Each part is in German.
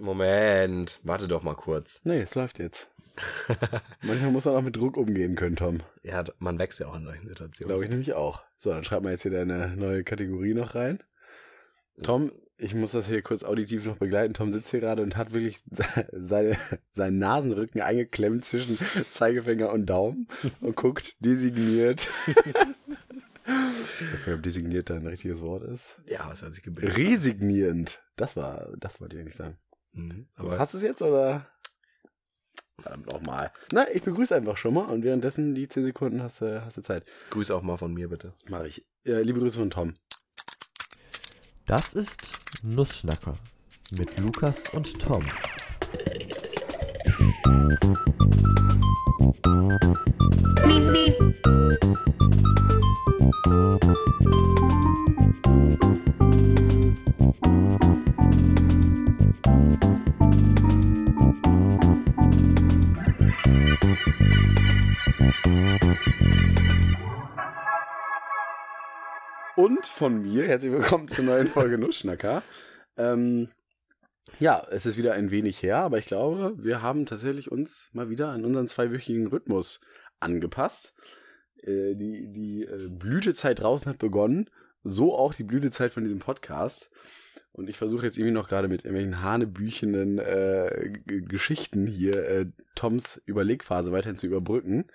Moment, warte doch mal kurz. Nee, es läuft jetzt. Manchmal muss man auch mit Druck umgehen können, Tom. Ja, man wächst ja auch in solchen Situationen. Glaube ich nämlich auch. So, dann schreib mal jetzt hier deine neue Kategorie noch rein. Tom, ich muss das hier kurz auditiv noch begleiten. Tom sitzt hier gerade und hat wirklich seine, seinen Nasenrücken eingeklemmt zwischen Zeigefinger und Daumen und guckt designiert. ich weiß nicht, ob designiert da ein richtiges Wort ist. Ja, es hat sich gebildet. Resignierend. Das war, das wollte ich eigentlich sagen. Mhm, hast du es jetzt oder? Verdammt nochmal. Na, ich begrüße einfach schon mal und währenddessen die 10 Sekunden hast du, hast du Zeit. grüß auch mal von mir bitte. Mach ich. Äh, liebe Grüße von Tom. Das ist Nussschnacker mit Lukas und Tom. Und von mir, herzlich willkommen zur neuen Folge Nussschnacker. Ähm, ja, es ist wieder ein wenig her, aber ich glaube, wir haben tatsächlich uns mal wieder an unseren zweiwöchigen Rhythmus angepasst. Äh, die die äh, Blütezeit draußen hat begonnen, so auch die Blütezeit von diesem Podcast. Und ich versuche jetzt irgendwie noch gerade mit irgendwelchen hanebüchenden äh, Geschichten hier äh, Toms Überlegphase weiterhin zu überbrücken.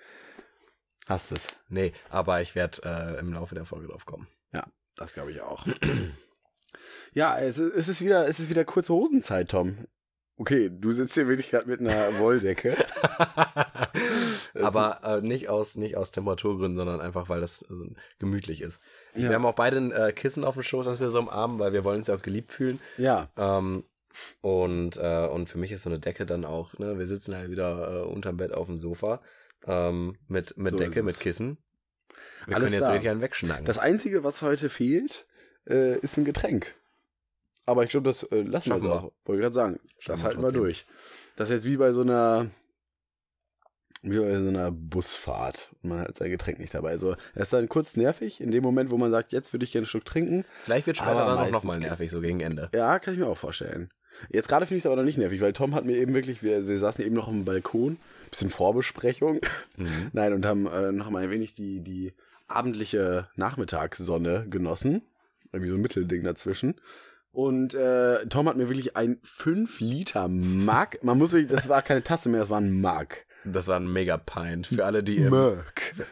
Hast es. Nee, aber ich werde äh, im Laufe der Folge drauf kommen. Das glaube ich auch. ja, es ist, es ist wieder, es ist wieder kurze Hosenzeit, Tom. Okay, du sitzt hier wirklich gerade mit einer Wolldecke. Das- aber äh, nicht aus nicht aus Temperaturgründen, sondern einfach weil das äh, gemütlich ist. Ja. Wir haben auch beide ein äh, Kissen auf dem Schoß, das wir so umarmen, weil wir wollen uns ja auch geliebt fühlen. Ja, Ähm, und, äh, und für mich ist so eine Decke dann auch, ne, wir sitzen halt wieder äh, unterm Bett auf dem Sofa ähm, mit, mit So Decke, mit. Kissen. Wir Alles können jetzt da. richtig einen wegschnacken. das Einzige, was heute fehlt, äh, ist ein Getränk. Aber ich glaube, das äh, lassen Schaffen wir so. Wollte gerade sagen, Schaffen das halten wir durch. Das ist jetzt wie bei so einer wie bei so einer Busfahrt und man hat sein Getränk nicht dabei. Also, es ist dann kurz nervig, in dem Moment, wo man sagt, jetzt würde ich gerne einen Schluck trinken, Vielleicht wird später dann auch nochmal nervig, so gegen Ende. Ja, kann ich mir auch vorstellen. Jetzt gerade finde ich es aber noch nicht nervig, weil Tom hat mir eben wirklich, wir, wir saßen eben noch am Balkon, bisschen Vorbesprechung. Mhm. Nein, und haben äh, noch mal ein wenig die, die abendliche Nachmittagssonne genossen. Irgendwie so ein Mittelding dazwischen. Und äh, Tom hat mir wirklich ein 5 Liter Mug, man muss wirklich, das war keine Tasse mehr, das war ein Mug. Das war ein mega Pint. Für alle, die im,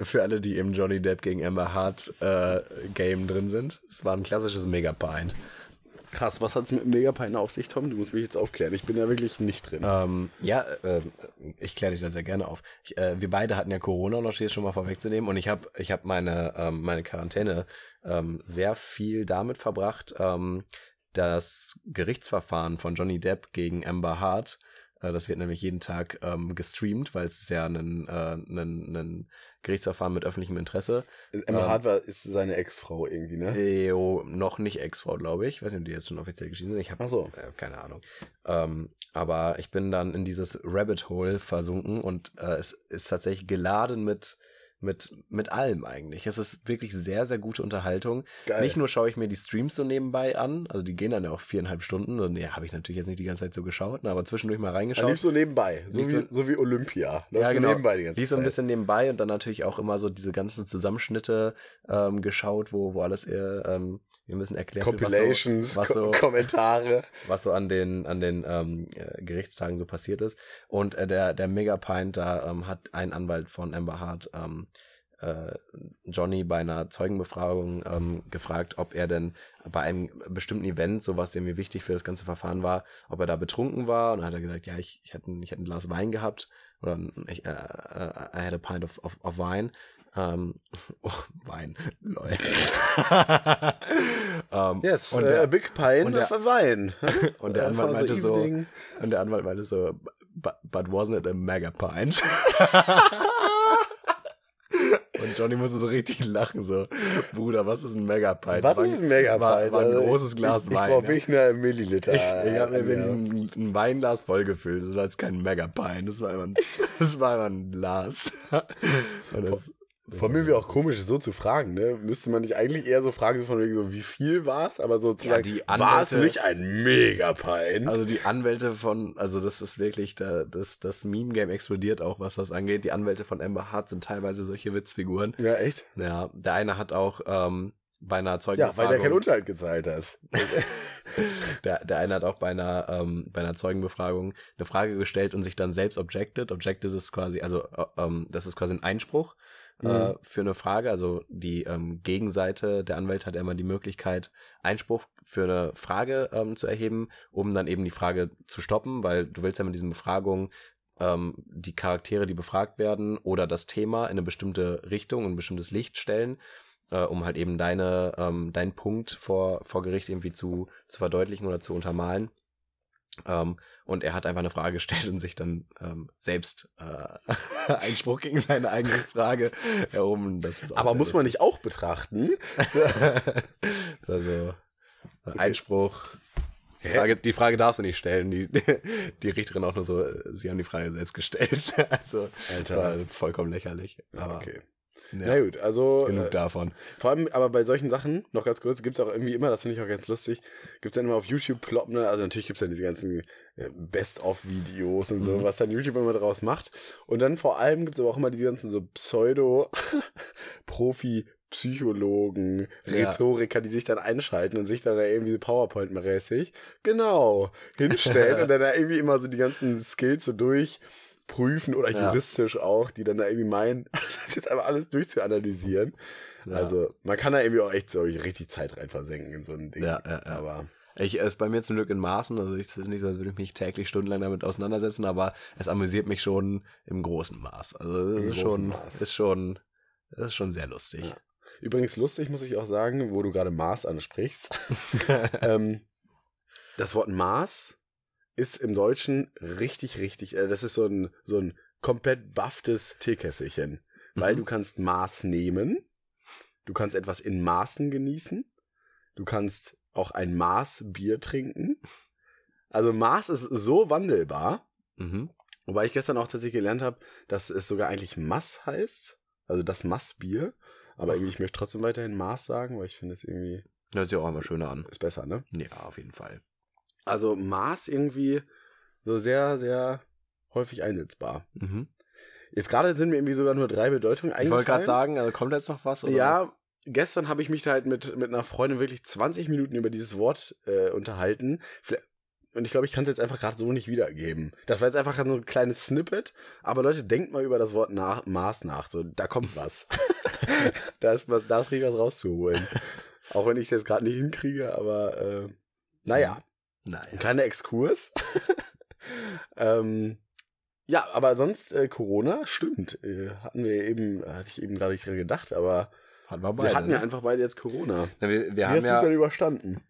für alle, die im Johnny Depp gegen Amber Hart äh, Game drin sind. Es war ein klassisches Mega Pint. Krass, was hat's mit dem Megapine auf sich, Tom? Du musst mich jetzt aufklären. Ich bin da wirklich nicht drin. Ähm, ja, äh, ich kläre dich da sehr gerne auf. Ich, äh, wir beide hatten ja Corona, um das jetzt schon mal vorwegzunehmen. Und ich habe ich hab meine, ähm, meine Quarantäne ähm, sehr viel damit verbracht, ähm, das Gerichtsverfahren von Johnny Depp gegen Amber Hart, äh, das wird nämlich jeden Tag ähm, gestreamt, weil es ist ja ein, äh, ein, ein Gerichtsverfahren mit öffentlichem Interesse. Emma ähm, Hart war, ist seine Ex-Frau irgendwie, ne? EO, noch nicht Ex-Frau, glaube ich. Ich weiß nicht, ob die jetzt schon offiziell geschieden sind. Ich habe so. äh, keine Ahnung. Ähm, aber ich bin dann in dieses Rabbit Hole versunken und äh, es ist tatsächlich geladen mit mit mit allem eigentlich. Es ist wirklich sehr sehr gute Unterhaltung. Geil. Nicht nur schaue ich mir die Streams so nebenbei an, also die gehen dann ja auch viereinhalb Stunden. So, nee, habe ich natürlich jetzt nicht die ganze Zeit so geschaut, ne, aber zwischendurch mal reingeschaut. lief so nebenbei, so wie, so- so wie Olympia. Läuft Ja, so genau. nebenbei die ganze Lief so ein bisschen nebenbei und dann natürlich auch immer so diese ganzen Zusammenschnitte ähm, geschaut, wo, wo alles eher, ähm, wir müssen erklären, Compilations, was so, was so, Kommentare. was so an den, an den ähm, äh, Gerichtstagen so passiert ist. Und äh, der, der Megapint da ähm, hat ein Anwalt von Amber Hart ähm, äh, Johnny bei einer Zeugenbefragung ähm, gefragt, ob er denn bei einem bestimmten Event, so was irgendwie wichtig für das ganze Verfahren war, ob er da betrunken war. Und dann hat er gesagt, ja, ich, ich, hätte, ein- ich hätte ein Glas Wein gehabt. Oder ich, äh, äh, I had a pint of, of, of wine. Ähm, oh, Wein, lol. ähm, Yes, und äh, der, a big der- of a wine. und der Äh, Anwalt meinte so, und der Anwalt meinte so, but, but wasn't it a mega pint? Und Johnny musste so richtig lachen, so, Bruder, was ist ein mega pint? Was war, ist ein Megapine? War, war ein Also, großes Glas ich, Ich Wein. brauche ne? wirklich eine Milliliter. ich ich habe mir ja. ein, ein Weinglas vollgefüllt. Das war jetzt kein Mega Pint, das war einfach ein, das war einfach ein Glas. Und das, Vor allem irgendwie auch komisch, so zu fragen, ne? Müsste man nicht eigentlich eher so fragen, so von wegen so, wie viel war es? Aber sozusagen, die war es Anwälte- nicht ein Mega-Pein? Also die Anwälte von, also das ist wirklich, da, das, das Meme-Game explodiert auch, was das angeht. Die Anwälte von Amber Hart sind teilweise solche Witzfiguren. ja, echt? Ja, der eine hat auch ähm, bei einer Ja, weil Zeugenbefragung, der keinen Unterhalt gezahlt hat. der, der eine hat auch bei einer, ähm, bei einer Zeugenbefragung eine Frage gestellt und sich dann selbst objected. Objected ist quasi, also äh, ähm, das ist quasi ein Einspruch äh, Mhm. für eine Frage. Also die ähm, Gegenseite, der Anwalt hat immer die Möglichkeit, Einspruch für eine Frage ähm, zu erheben, um dann eben die Frage zu stoppen, weil du willst ja mit diesen Befragungen ähm, die Charaktere, die befragt werden, oder das Thema in eine bestimmte Richtung, in ein bestimmtes Licht stellen, äh, um halt eben deine, ähm, deinen Punkt vor, vor Gericht irgendwie zu, zu verdeutlichen oder zu untermalen. Ähm, und er hat einfach eine Frage gestellt und sich dann ähm, selbst äh, Einspruch gegen seine eigene Frage erhoben. Das ist Aber muss man nicht auch betrachten? also Einspruch. Die Frage, die Frage darfst du nicht stellen. Die, die Richterin auch nur so, äh, sie haben die Frage selbst gestellt. Also Alter. vollkommen lächerlich. Aber okay. Ja, Na gut, also genug äh, davon. vor allem aber bei solchen Sachen, noch ganz kurz, gibt es auch irgendwie immer, das finde ich auch ganz lustig, gibt es dann immer auf YouTube ploppen, ne? also natürlich gibt es dann diese ganzen äh, Best-of-Videos und so, Mhm. was dann YouTube immer draus macht. Und dann vor allem gibt es aber auch immer diese ganzen so Pseudo-Profi- Psychologen, Ja. Rhetoriker, die sich dann einschalten und sich dann da irgendwie PowerPoint-mäßig, genau, hinstellen und dann da irgendwie immer so die ganzen Skills so durchprüfen oder Ja. juristisch auch, die dann da irgendwie meinen, das jetzt einfach alles durchzuanalysieren. Ja. Also, man kann da irgendwie auch echt so richtig Zeit rein versenken in so ein Ding. Ja, ja, ja. Aber Ich es ist bei mir zum Glück in Maßen, also ich- es ist nicht so, als würde ich mich täglich stundenlang damit auseinandersetzen, aber es amüsiert mich schon im großen Maß. Also es Im ist schon, Maß. ist schon, es ist schon sehr lustig. Ja. übrigens lustig, muss ich auch sagen, wo du gerade Maß ansprichst. ähm, das Wort Maß ist im Deutschen richtig, richtig, äh, das ist so ein, so ein komplett bafftes Teekesselchen. Weil Mhm. du kannst Maß nehmen, du kannst etwas in Maßen genießen, du kannst auch ein Maß Bier trinken. Also Maß ist so wandelbar, Mhm. wobei ich gestern auch tatsächlich gelernt habe, dass es sogar eigentlich Mass heißt, also das Massbier. Aber irgendwie, ich möchte trotzdem weiterhin Maß sagen, weil ich finde es irgendwie Hört sich auch immer schöner an. ist besser, ne? Ja, auf jeden Fall. Also Maß irgendwie so sehr, sehr häufig einsetzbar. Mhm. Jetzt gerade sind mir irgendwie sogar nur drei Bedeutungen Ich eingefallen. wollte gerade sagen, also kommt jetzt noch was? Oder? Ja, gestern habe ich mich da halt mit, mit einer Freundin wirklich 20 Minuten über dieses Wort äh, unterhalten. Vielleicht- Und ich glaube, ich kann es jetzt einfach gerade so nicht wiedergeben. Das war jetzt einfach so ein kleines Snippet. Aber Leute, denkt mal über das Wort nach, Maß nach. So, da kommt was. da ist was, da ist richtig was rauszuholen. Auch wenn ich es jetzt gerade nicht hinkriege, aber äh, naja, Nein. ein kleiner Exkurs. ähm, ja, aber sonst äh, Corona, stimmt. Äh, hatten wir eben, hatte ich eben gerade nicht dran gedacht, aber Hatten wir wir beide. hatten ne? ja einfach beide jetzt Corona. Na, wir, wir Wie haben hast du es ja, denn überstanden?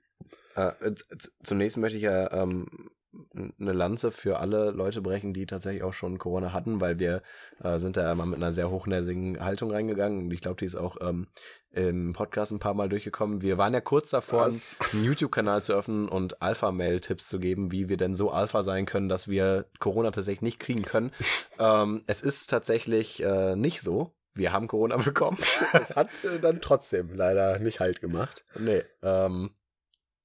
Äh, z- zunächst möchte ich ja ähm, eine Lanze für alle Leute brechen, die tatsächlich auch schon Corona hatten, weil wir äh, sind da immer mit einer sehr hochnäsigen Haltung reingegangen und ich glaube, die ist auch ähm, im Podcast ein paar Mal durchgekommen. Wir waren ja kurz davor, Was? einen YouTube-Kanal zu öffnen und Alpha-Mail-Tipps zu geben, wie wir denn so Alpha sein können, dass wir Corona tatsächlich nicht kriegen können. ähm, es ist tatsächlich äh, nicht so. Wir haben Corona bekommen. Das hat äh, dann trotzdem leider nicht Halt gemacht. Nee, ähm,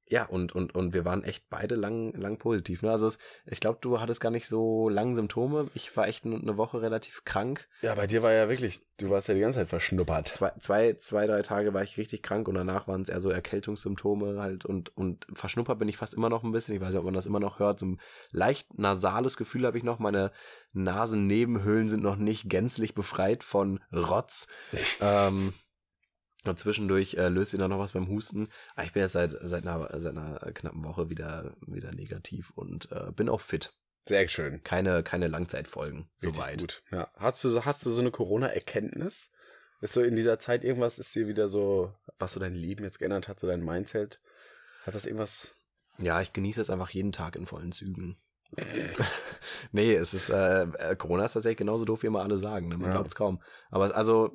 ja, und, und, und wir waren echt beide lang, lang positiv. Ne? Also es, ich glaube, du hattest gar nicht so lange Symptome. Ich war echt eine Woche relativ krank. Ja, bei dir war ja wirklich, du warst ja die ganze Zeit verschnuppert. Zwei, zwei, zwei drei Tage war ich richtig krank und danach waren es eher so Erkältungssymptome halt und, und verschnuppert bin ich fast immer noch ein bisschen. Ich weiß nicht, ob man das immer noch hört. So ein leicht nasales Gefühl habe ich noch. Meine Nasennebenhöhlen sind noch nicht gänzlich befreit von Rotz. ähm, und zwischendurch äh, löst ihn dann noch was beim Husten. Aber ich bin jetzt seit, seit, einer, seit einer knappen Woche wieder, wieder negativ und äh, bin auch fit. Sehr schön. Keine, keine Langzeitfolgen. Soweit. Gut. Ja. Hast du so, hast du so eine Corona-Erkenntnis? Ist so in dieser Zeit irgendwas, ist dir wieder so, was so dein Leben jetzt geändert hat, so dein Mindset? Hat das irgendwas? Ja, ich genieße es einfach jeden Tag in vollen Zügen. nee, es ist, äh, äh, Corona ist tatsächlich genauso doof, wie immer alle sagen. Ne? Man Ja. glaubt es kaum. Aber also,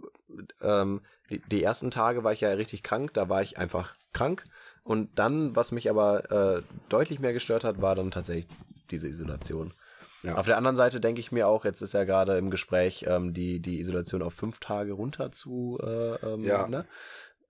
ähm, die, die ersten Tage war ich ja richtig krank, da war ich einfach krank. Und dann, was mich aber äh, deutlich mehr gestört hat, war dann tatsächlich diese Isolation. Ja. Auf der anderen Seite denke ich mir auch, jetzt ist ja gerade im Gespräch, ähm, die, die Isolation auf fünf Tage runter zu, äh, ähm, Ja. ne?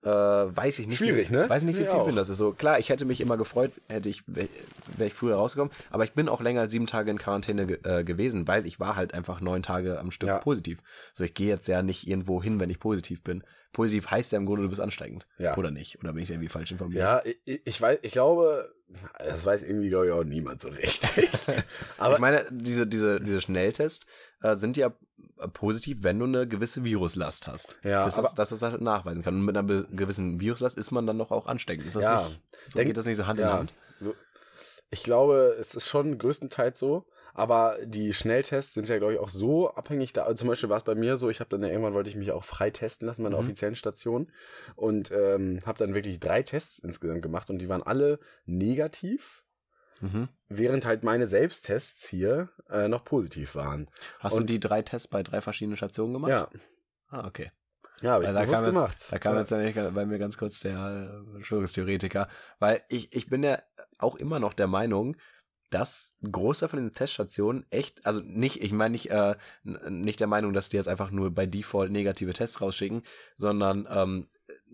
Äh, weiß ich nicht, Schwierig, wie, ne? Weiß ich nicht, wie zielführend das ist. So, klar, ich hätte mich immer gefreut, hätte ich, wäre wär ich früher rausgekommen, aber ich bin auch länger als sieben Tage in Quarantäne ge äh, gewesen, weil ich war halt einfach neun Tage am Stück Ja. positiv. So, ich gehe jetzt ja nicht irgendwo hin, wenn ich positiv bin. Positiv heißt ja im Grunde, du bist ansteckend. Ja. Oder nicht? Oder bin ich irgendwie falsch informiert? Ja, ich, ich weiß, ich glaube, das weiß irgendwie, glaube ich, auch niemand so richtig. Aber ich meine, diese, diese, diese Schnelltests äh, sind ja positiv, wenn du eine gewisse Viruslast hast. Ja, dass, aber- das, dass das halt nachweisen kann. Und mit einer gewissen Viruslast ist man dann doch auch ansteckend. Ist das Ja. nicht, so geht das nicht so Hand in ja. Hand? Ich glaube, es ist schon größtenteils so. Aber die Schnelltests sind ja, glaube ich, auch so abhängig da. Also zum Beispiel war es bei mir so, ich habe dann ja irgendwann wollte ich mich auch frei testen lassen, meine Mhm. offiziellen Station. Und ähm, habe dann wirklich drei Tests insgesamt gemacht und die waren alle negativ, Mhm. während halt meine Selbsttests hier äh, noch positiv waren. Hast du Und- die drei Tests bei drei verschiedenen Stationen gemacht? Ja, Ah, okay. ja, habe ich da bewusst jetzt, gemacht. da kam ja. jetzt nämlich bei mir ganz kurz der äh, Verschwörungstheoretiker, weil ich, ich bin ja auch immer noch der Meinung, dass ein Großteil von diesen Teststationen echt, also nicht, ich meine nicht, äh, nicht der Meinung, dass die jetzt einfach nur bei Default negative Tests rausschicken, sondern ähm,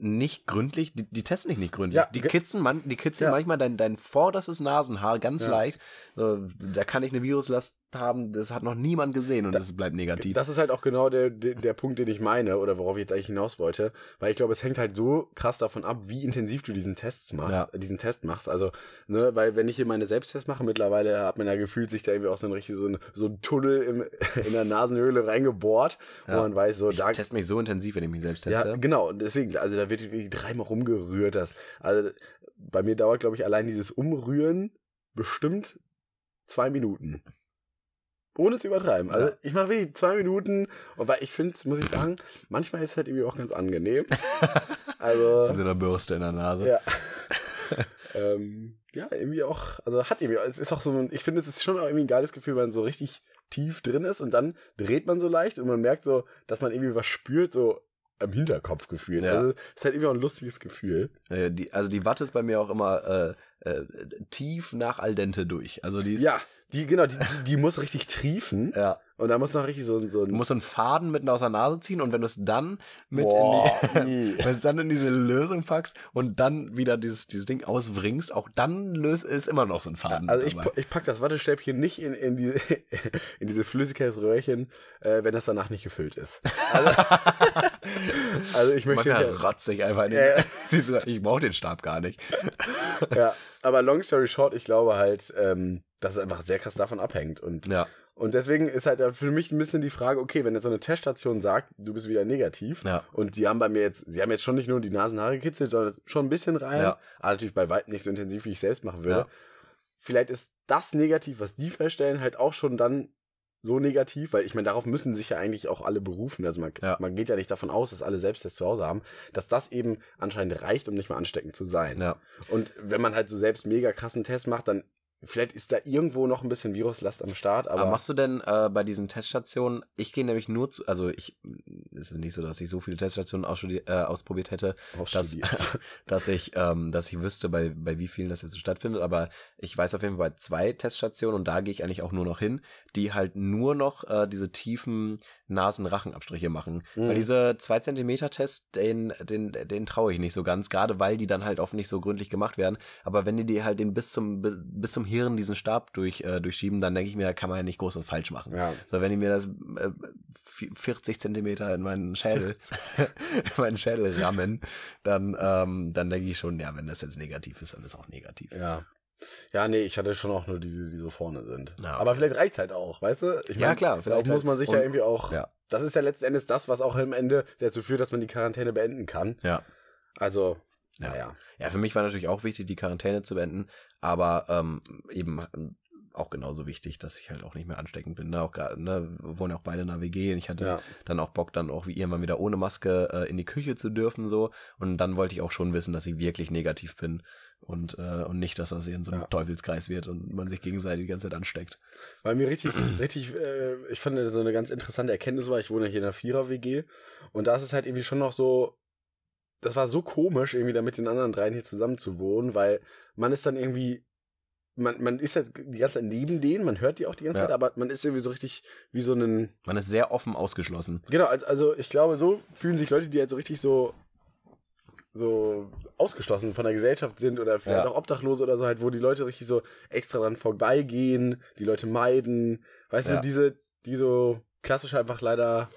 nicht gründlich, die, die testen dich nicht gründlich. Ja, die kitzen, man, die kitzeln Ja. manchmal dein, dein vorderstes Nasenhaar ganz Ja. leicht. So, da kann ich eine Viruslast haben, das hat noch niemand gesehen und es bleibt negativ. Das ist halt auch genau der, der, der Punkt, den ich meine oder worauf ich jetzt eigentlich hinaus wollte, weil ich glaube, es hängt halt so krass davon ab, wie intensiv du diesen Test machst, Ja. diesen Test machst. Also, ne, weil wenn ich hier meine Selbsttests mache, mittlerweile hat man ja gefühlt sich da irgendwie auch so ein richtig so ein, so ein Tunnel im, in der Nasenhöhle reingebohrt, wo man weiß, so ich da teste mich so intensiv, wenn ich mich selbst teste. ja, genau. Und deswegen, also da wird wirklich dreimal rumgerührt. Das, also bei mir dauert, glaube ich, allein dieses Umrühren bestimmt zwei Minuten. Ohne zu übertreiben. Also Ja. ich mache wirklich zwei Minuten, und weil ich finde, muss ich sagen, manchmal ist es halt irgendwie auch ganz angenehm. Also, Also eine Bürste in der Nase. ja. ähm, ja, irgendwie auch, also hat irgendwie, es ist auch so, ein- ich finde, es ist schon auch irgendwie ein geiles Gefühl, wenn man so richtig tief drin ist und dann dreht man so leicht und man merkt so, dass man irgendwie was spürt, so am Hinterkopf gefühlt. Ja. Also, es ist halt irgendwie auch ein lustiges Gefühl. Äh, die, also die Watte ist bei mir auch immer äh, äh, tief nach al dente durch. Also die ist, Ja, die, genau, die, die, die muss richtig triefen ja. Und da muss noch richtig so, ein- so Du ein. musst so einen Faden mitten aus der Nase ziehen und wenn du es dann mit Boah, in die, wenn du es dann in diese Lösung packst und dann wieder dieses, dieses Ding auswringst, auch dann löst ist immer noch so ein Faden. Also ich, ich pack das Wattestäbchen nicht in, in, die, in diese Flüssigkeitsröhrchen, äh, wenn das danach nicht gefüllt ist. Also, also ich möchte rotze ich einfach in den, diese- ich brauche den Stab gar nicht. ja, aber long story short, ich glaube halt, ähm, dass es einfach sehr krass davon abhängt und Ja, und deswegen ist halt für mich ein bisschen die Frage, okay, wenn jetzt so eine Teststation sagt, du bist wieder negativ ja. und die haben bei mir jetzt, sie haben jetzt schon nicht nur die Nasenhaare gekitzelt, sondern schon ein bisschen rein, Ja. aber natürlich bei weitem nicht so intensiv, wie ich selbst machen würde. Ja. Vielleicht ist das negativ, was die feststellen, halt auch schon dann so negativ, weil ich meine, darauf müssen sich ja eigentlich auch alle berufen. Also man, Ja. man geht ja nicht davon aus, dass alle Selbsttests zu Hause haben, dass das eben anscheinend reicht, um nicht mehr ansteckend zu sein. Ja. Und wenn man halt so selbst mega krassen Test macht, dann vielleicht ist da irgendwo noch ein bisschen Viruslast am Start, aber, Aber, machst du denn äh, bei diesen Teststationen, ich gehe nämlich nur zu, also ich, es ist nicht so, dass ich so viele Teststationen äh, ausprobiert hätte, dass, dass ich, ähm, dass ich wüsste, bei, bei wie vielen das jetzt so stattfindet, aber ich weiß auf jeden Fall bei zwei Teststationen und da gehe ich eigentlich auch nur noch hin, die halt nur noch äh, diese tiefen Nasen-Rachenabstriche machen. Mhm. Weil diese 2 Zentimeter Test, den, den, den traue ich nicht so ganz, gerade weil die dann halt oft nicht so gründlich gemacht werden. Aber wenn die dir halt den bis zum, bis zum Hirn diesen Stab durch, äh, durchschieben, dann denke ich mir, da kann man ja nicht groß was falsch machen. ja. So, wenn die mir das äh, 40 Zentimeter in meinen Schädel, in meinen Schädel rammen, dann, ähm, dann denke ich schon, ja, wenn das jetzt negativ ist, dann ist auch negativ. Ja. Ja, nee, ich hatte schon auch nur diese, die so vorne sind. Ja, Aber okay. vielleicht reicht's halt auch, weißt du? Ich Ja, mein, klar, Vielleicht muss halt. man sich Und- ja irgendwie auch. Ja. Das ist ja letzten Endes das, was auch am Ende dazu führt, dass man die Quarantäne beenden kann. Ja. Also, Ja. Ja, für mich war natürlich auch wichtig, die Quarantäne zu beenden, aber ähm, eben ähm, auch genauso wichtig, dass ich halt auch nicht mehr ansteckend bin. Ne? Auch gerade, ne, wir wohnen ja auch beide in der WG und ich hatte Ja. dann auch Bock, dann auch wie irgendwann wieder ohne Maske äh, in die Küche zu dürfen so. Und dann wollte ich auch schon wissen, dass ich wirklich negativ bin und äh, und nicht, dass das hier in so einem Ja. Teufelskreis wird und man sich gegenseitig die ganze Zeit ansteckt. Weil mir richtig, richtig, äh, ich fand so eine ganz interessante Erkenntnis war, ich wohne hier in einer Vierer-WG und da ist es halt irgendwie schon noch so, das war so komisch, irgendwie da mit den anderen dreien hier zusammen zu wohnen, weil man ist dann irgendwie man, man ist halt die ganze Zeit neben denen, man hört die auch die ganze Ja. Zeit, aber man ist irgendwie so richtig wie so ein. Man ist sehr offen ausgeschlossen. Genau, also, also ich glaube, so fühlen sich Leute, die halt so richtig so so ausgeschlossen von der Gesellschaft sind oder vielleicht Ja. auch Obdachlose oder so halt, wo die Leute richtig so extra dran vorbeigehen, die Leute meiden, weißt Ja. du, diese, die so klassisch einfach leider,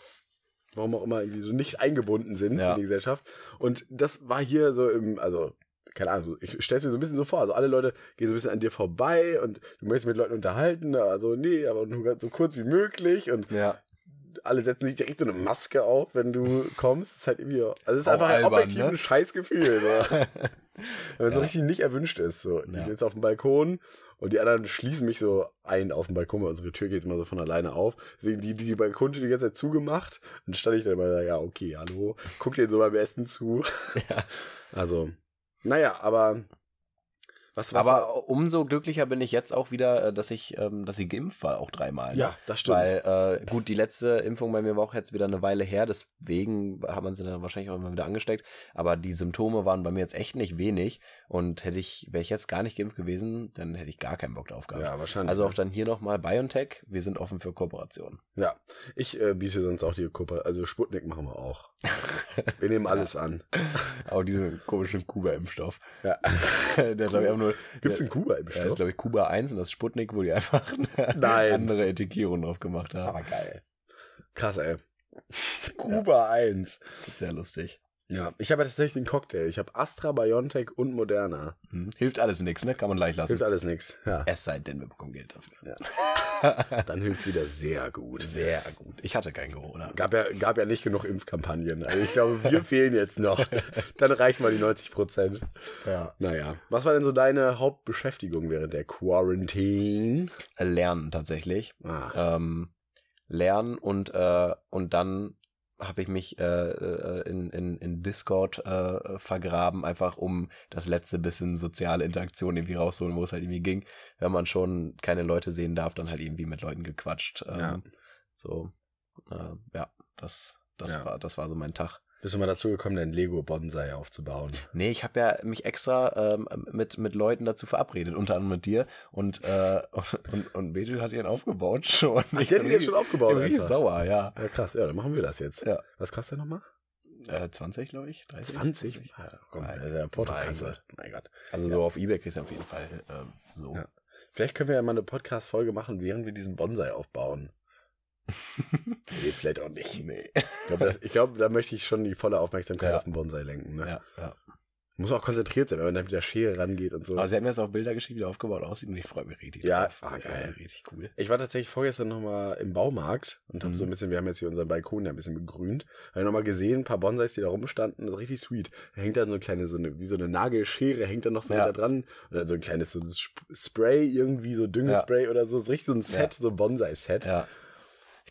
warum auch immer, irgendwie so nicht eingebunden sind Ja. in die Gesellschaft. Und das war hier so im, also, keine Ahnung, ich stell's mir so ein bisschen so vor, also alle Leute gehen so ein bisschen an dir vorbei und du möchtest mit Leuten unterhalten, also nee, aber nur so kurz wie möglich und Ja. Alle setzen sich direkt so eine Maske auf, wenn du kommst. Das ist halt irgendwie, also es ist Auch einfach ein albern, objektiv ne? ein Scheißgefühl. So. wenn man so Ja. richtig nicht erwünscht ist. So. Ja. Ich sitze auf dem Balkon und die anderen schließen mich so ein auf dem Balkon, weil unsere Tür geht immer so von alleine auf. Deswegen die, die Balkontür die ganze Zeit zugemacht. Dann stand ich dann immer, ja, okay, hallo, guck dir so beim Essen zu. Ja. Also, naja, aber was, was Aber umso glücklicher bin ich jetzt auch wieder, äh, dass ich, ähm, dass ich geimpft war, auch dreimal. ne? ja, das stimmt. Weil, äh, gut, die letzte Impfung bei mir war auch jetzt wieder eine Weile her, deswegen hat man sie dann wahrscheinlich auch immer wieder angesteckt. Aber die Symptome waren bei mir jetzt echt nicht wenig. Und hätte ich, wäre ich jetzt gar nicht geimpft gewesen, dann hätte ich gar keinen Bock drauf gehabt. ja, wahrscheinlich. Also auch dann hier nochmal BioNTech, wir sind offen für Kooperation. Ja, ich äh, biete sonst auch die Kooperation. Also Sputnik machen wir auch. Wir nehmen alles an. Auch diesen komischen Kuba-Impfstoff. Ja. Der glaube ich auch nur. Gibt's in Kuba im Ja, das ist Stoff? glaube ich Kuba 1 und das Sputnik, wo die einfach eine Nein. andere Etikierung drauf gemacht haben. Aber geil. Krass, ey. Kuba 1. Sehr lustig. Ja, ich habe ja tatsächlich den Cocktail. Ich habe Astra, BioNTech und Moderna. Hm. Hilft alles nichts, ne? Kann man gleich lassen. Hilft alles nix. Ja. Es sei denn, wir bekommen Geld dafür. Dann hilft's wieder sehr gut. Sehr gut. Ich hatte kein Corona. Gab ja, gab ja nicht genug Impfkampagnen. Also ich glaube, wir fehlen jetzt noch. Dann reichen mal die 90 Prozent. Ja. Naja. Was war denn so deine Hauptbeschäftigung während der Quarantine? Lernen tatsächlich. Ah, Ähm, lernen und, äh, und dann habe ich mich äh, äh, in, in, in Discord äh, vergraben, einfach um das letzte bisschen soziale Interaktion irgendwie rauszuholen, wo es halt irgendwie ging. Wenn man schon keine Leute sehen darf, dann halt irgendwie mit Leuten gequatscht. Ähm, Ja. So, äh, ja, das, das Ja. war, das war so mein Tag. Bist du mal dazu gekommen, deinen Lego-Bonsai aufzubauen? Nee, ich habe ja mich extra ähm, mit, mit Leuten dazu verabredet, unter anderem mit dir. Und, äh, und, und Betel hat ihren aufgebaut schon. Ach, der hat ihn jetzt schon aufgebaut, Ich bin sauer, ja. Ja, krass. Ja, dann machen wir das jetzt. Ja. Was kostet der nochmal? Äh, 20, glaube ich. 30? 20? Ja, komm, Nein. ja Portokasse. Mein Gott. Also so auf Ebay kriegst du auf jeden Fall ähm, so. Ja. Vielleicht können wir ja mal eine Podcast-Folge machen, während wir diesen Bonsai aufbauen. nee, vielleicht auch nicht. Nee. Ich glaube, das- ich glaube, da möchte ich schon die volle Aufmerksamkeit Ja. auf den Bonsai lenken. Ne? Ja, ja. Muss auch konzentriert sein, wenn man dann mit der Schere rangeht und so. Aber sie haben mir jetzt auch Bilder geschickt, wie der aufgebaut aussieht und ich freue mich richtig Ja, drauf. ah, geil. richtig cool. ich war tatsächlich vorgestern nochmal im Baumarkt und habe Mhm. so ein bisschen, wir haben jetzt hier unseren Balkon ja ein bisschen begrünt, habe nochmal gesehen, ein paar Bonsais, die da rumstanden, das ist richtig sweet. Da hängt dann so eine kleine, so eine, wie so eine Nagelschere, hängt dann noch so Ja. da dran und dann so ein kleines so ein Sp- Spray, irgendwie so Düngespray oder so, so richtig so ein Set, so ein Bonsai-Set. Ja.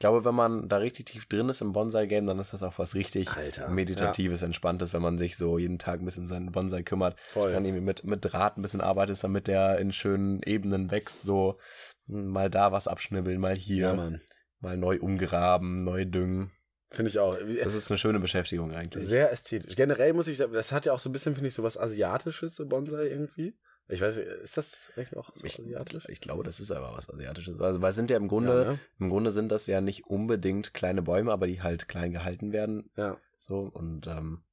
Ich glaube, wenn man da richtig tief drin ist im Bonsai-Game, dann ist das auch was richtig Alter, Meditatives, Entspanntes, wenn man sich so jeden Tag ein bisschen um seinen Bonsai kümmert. Voll. Dann irgendwie mit, mit Draht ein bisschen arbeitet, damit der in schönen Ebenen wächst, so hm, mal da was abschnibbeln, mal hier, Ja, mal neu umgraben, neu düngen. Finde ich auch. Das ist eine schöne Beschäftigung eigentlich. Sehr ästhetisch. Generell muss ich sagen, das hat ja auch so ein bisschen, finde ich, so was Asiatisches, so Bonsai irgendwie. Ich weiß nicht, ist das eigentlich auch so Ich, asiatisch? ich glaube, das ist aber was Asiatisches. Also, weil sind ja im Grunde, Ja, ne? im Grunde sind das ja nicht unbedingt kleine Bäume, aber die halt klein gehalten werden. ja. So, und ähm,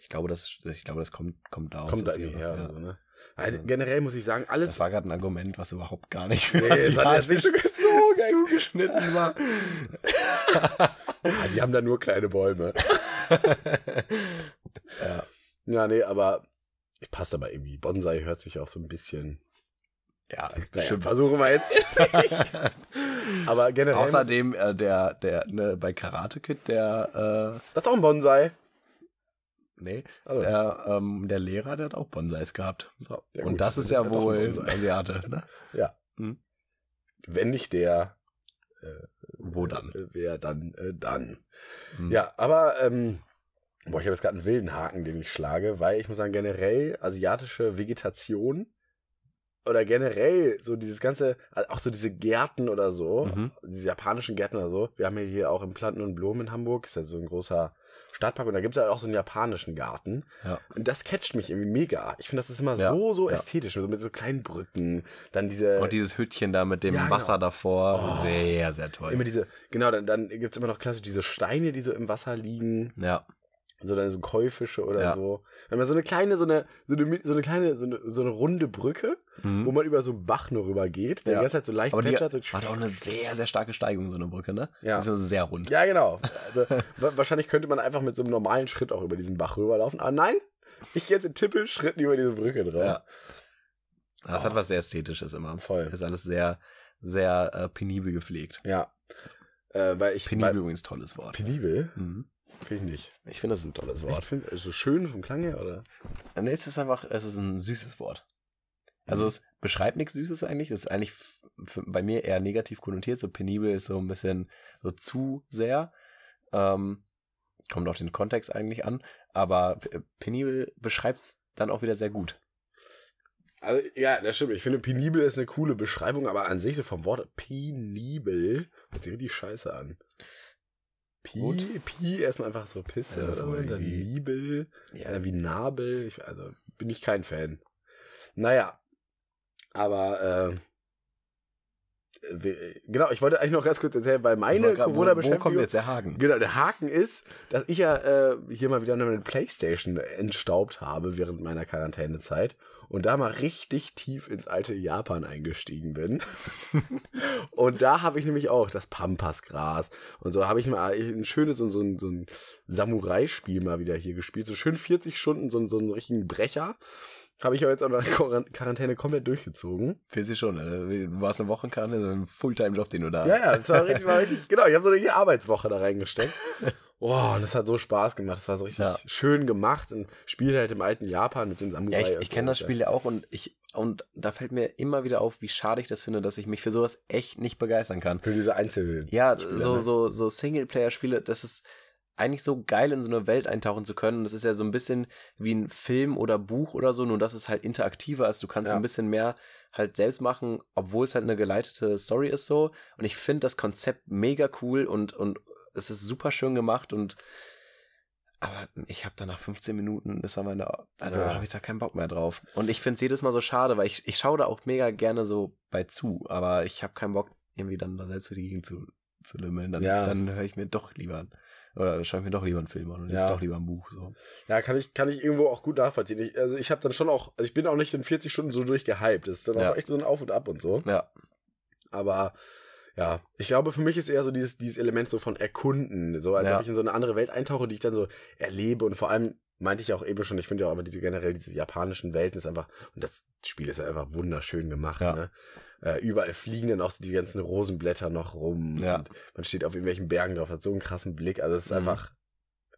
ich glaube, das, ich glaube, das kommt, kommt da aus. kommt da her. ja. so, ne? Also, generell muss ich sagen, alles. Das war gerade ein Argument, was überhaupt gar nicht für Nee, das hat jetzt nicht so zugeschnitten war. ah, die haben da nur kleine Bäume. ja. Ja, nee, aber passt aber irgendwie. Bonsai hört sich auch so ein bisschen. ja, Naja, versuchen wir jetzt. aber generell. Außerdem äh, der, der, ne, bei Karate Kid, der, das ist auch ein Bonsai. äh, nee, Also, der, ähm, der Lehrer, der hat auch Bonsais gehabt. So. Ja, Und gut, das dann ist ja ja wohl. Asiate, ne? wenn nicht der, Wo dann? äh, wer dann, äh, dann. Hm. Ja, aber, ähm, boah, ich habe jetzt gerade einen wilden Haken, den ich schlage, weil ich muss sagen, generell asiatische Vegetation oder generell so dieses ganze, auch so diese Gärten oder so, Mhm. diese japanischen Gärten oder so. Wir haben ja hier auch im Planten und Blumen in Hamburg, ist ja so ein großer Stadtpark und da gibt es halt auch so einen japanischen Garten. Ja. Und das catcht mich irgendwie mega. Ich finde, das ist immer Ja, so, so ja. ästhetisch, so mit so kleinen Brücken, dann diese, Und dieses Hütchen da mit dem Ja, Wasser genau. davor, Oh. sehr, sehr toll. immer diese, genau, dann, dann gibt es immer noch klassisch diese Steine, die so im Wasser liegen. ja, so dann so Käufische oder Ja. so. Wenn man so eine kleine, so eine, so eine, so eine kleine, so eine, so eine runde Brücke, Mhm. wo man über so einen Bach nur rüber geht, der Ja. die ganze Zeit so leicht aber die plätschert. So hat auch eine sehr, sehr starke Steigung, so eine Brücke, ne? Ja. Die ist so sehr rund. ja, genau. Also, wa- wahrscheinlich könnte man einfach mit so einem normalen Schritt auch über diesen Bach rüberlaufen. Aber nein, ich gehe jetzt in Tippelschritten über diese Brücke drauf. Ja. Das Oh. hat was sehr Ästhetisches immer. Voll. Ist alles sehr, sehr äh, penibel gepflegt. Ja. Äh, weil ich. Penibel Weil, übrigens tolles Wort. penibel? Mhm. Finde ich nicht. Ich finde, das ist ein tolles Ich Wort. finde es so schön vom Klang her, oder? Nee, es ist einfach, es ist ein süßes Wort. Also Mhm. es beschreibt nichts Süßes eigentlich. Das ist eigentlich bei mir eher negativ konnotiert. So penibel ist so ein bisschen so zu sehr. Ähm, kommt auf den Kontext eigentlich an. Aber p- penibel beschreibt es dann auch wieder sehr gut. Also, ja, das stimmt. Ich finde, penibel ist eine coole Beschreibung, aber an sich so vom Wort penibel hört sich richtig scheiße an. Pi, Gut. Pi, erstmal einfach so Pisse Ja, oder so, dann Nibel, Ja, äh, wie Nabel. Ich, also, bin ich kein Fan. Naja, aber, äh, we- genau, ich wollte eigentlich noch ganz kurz erzählen, weil meine wo, wo Corona-Beschäftigung... kommt jetzt der Haken? Genau, der Haken ist, dass ich ja äh, hier mal wieder eine Playstation entstaubt habe während meiner Quarantänezeit und da mal richtig tief ins alte Japan eingestiegen bin. und da habe ich nämlich auch das Pampasgras und so habe ich mal ein schönes so, so, ein- so ein Samurai-Spiel mal wieder hier gespielt. So schön 40 Stunden, so, so einen richtigen Brecher. Habe ich ja jetzt auch nach Quarant- Quarantäne komplett durchgezogen. Fehlt sie schon. äh, Du warst eine Wochenkarte, so ein Fulltime-Job, den du da. Ja, ja, das war richtig, war richtig genau, ich habe so eine Arbeitswoche da reingesteckt. Boah, und das hat so Spaß gemacht. Das war so richtig Ja. schön gemacht und spielt halt im alten Japan mit den Samurai. Ja, ich, ich so. kenne das Spiel ja auch und ich und da fällt mir immer wieder auf, wie schade ich das finde, dass ich mich für sowas echt nicht begeistern kann. Für diese Einzel. Ja, Spiele, so ne? so so Singleplayer-Spiele, das ist eigentlich so geil in so eine Welt eintauchen zu können. Das ist ja so ein bisschen wie ein Film oder Buch oder so, nur dass es halt interaktiver ist. Du kannst Ja. so ein bisschen mehr halt selbst machen, obwohl es halt eine geleitete Story ist so. Und ich finde das Konzept mega cool und und es ist super schön gemacht und aber ich habe da nach 15 Minuten ist am Ende, also Ja. habe ich da keinen Bock mehr drauf. Und ich finde es jedes Mal so schade, weil ich, ich schaue da auch mega gerne so bei zu, aber ich habe keinen Bock, irgendwie dann da selbst Gegend zu, zu lümmeln. Dann, Ja. dann höre ich mir doch lieber an. Oder schaue ich mir doch lieber einen Film an und lese Ja. doch lieber ein Buch. So. Ja, kann ich, kann ich irgendwo auch gut nachvollziehen. Ich, also ich habe dann schon auch, also ich bin auch nicht in 40 Stunden so durchgehypt. Das ist dann Ja. auch echt so ein Auf und Ab und so. Ja, Aber ja, ich glaube, für mich ist eher so dieses, dieses Element so von Erkunden. So, als Ja. ob ich in so eine andere Welt eintauche, die ich dann so erlebe. Und vor allem meinte ich auch eben schon, ich finde ja auch aber diese generell diese japanischen Welten ist einfach, und das Spiel ist ja einfach wunderschön gemacht. Ja. Ne? Äh, überall fliegen dann auch so die ganzen Rosenblätter noch rum. Ja. Und man steht auf irgendwelchen Bergen drauf, hat so einen krassen Blick. Also es ist Mhm. einfach.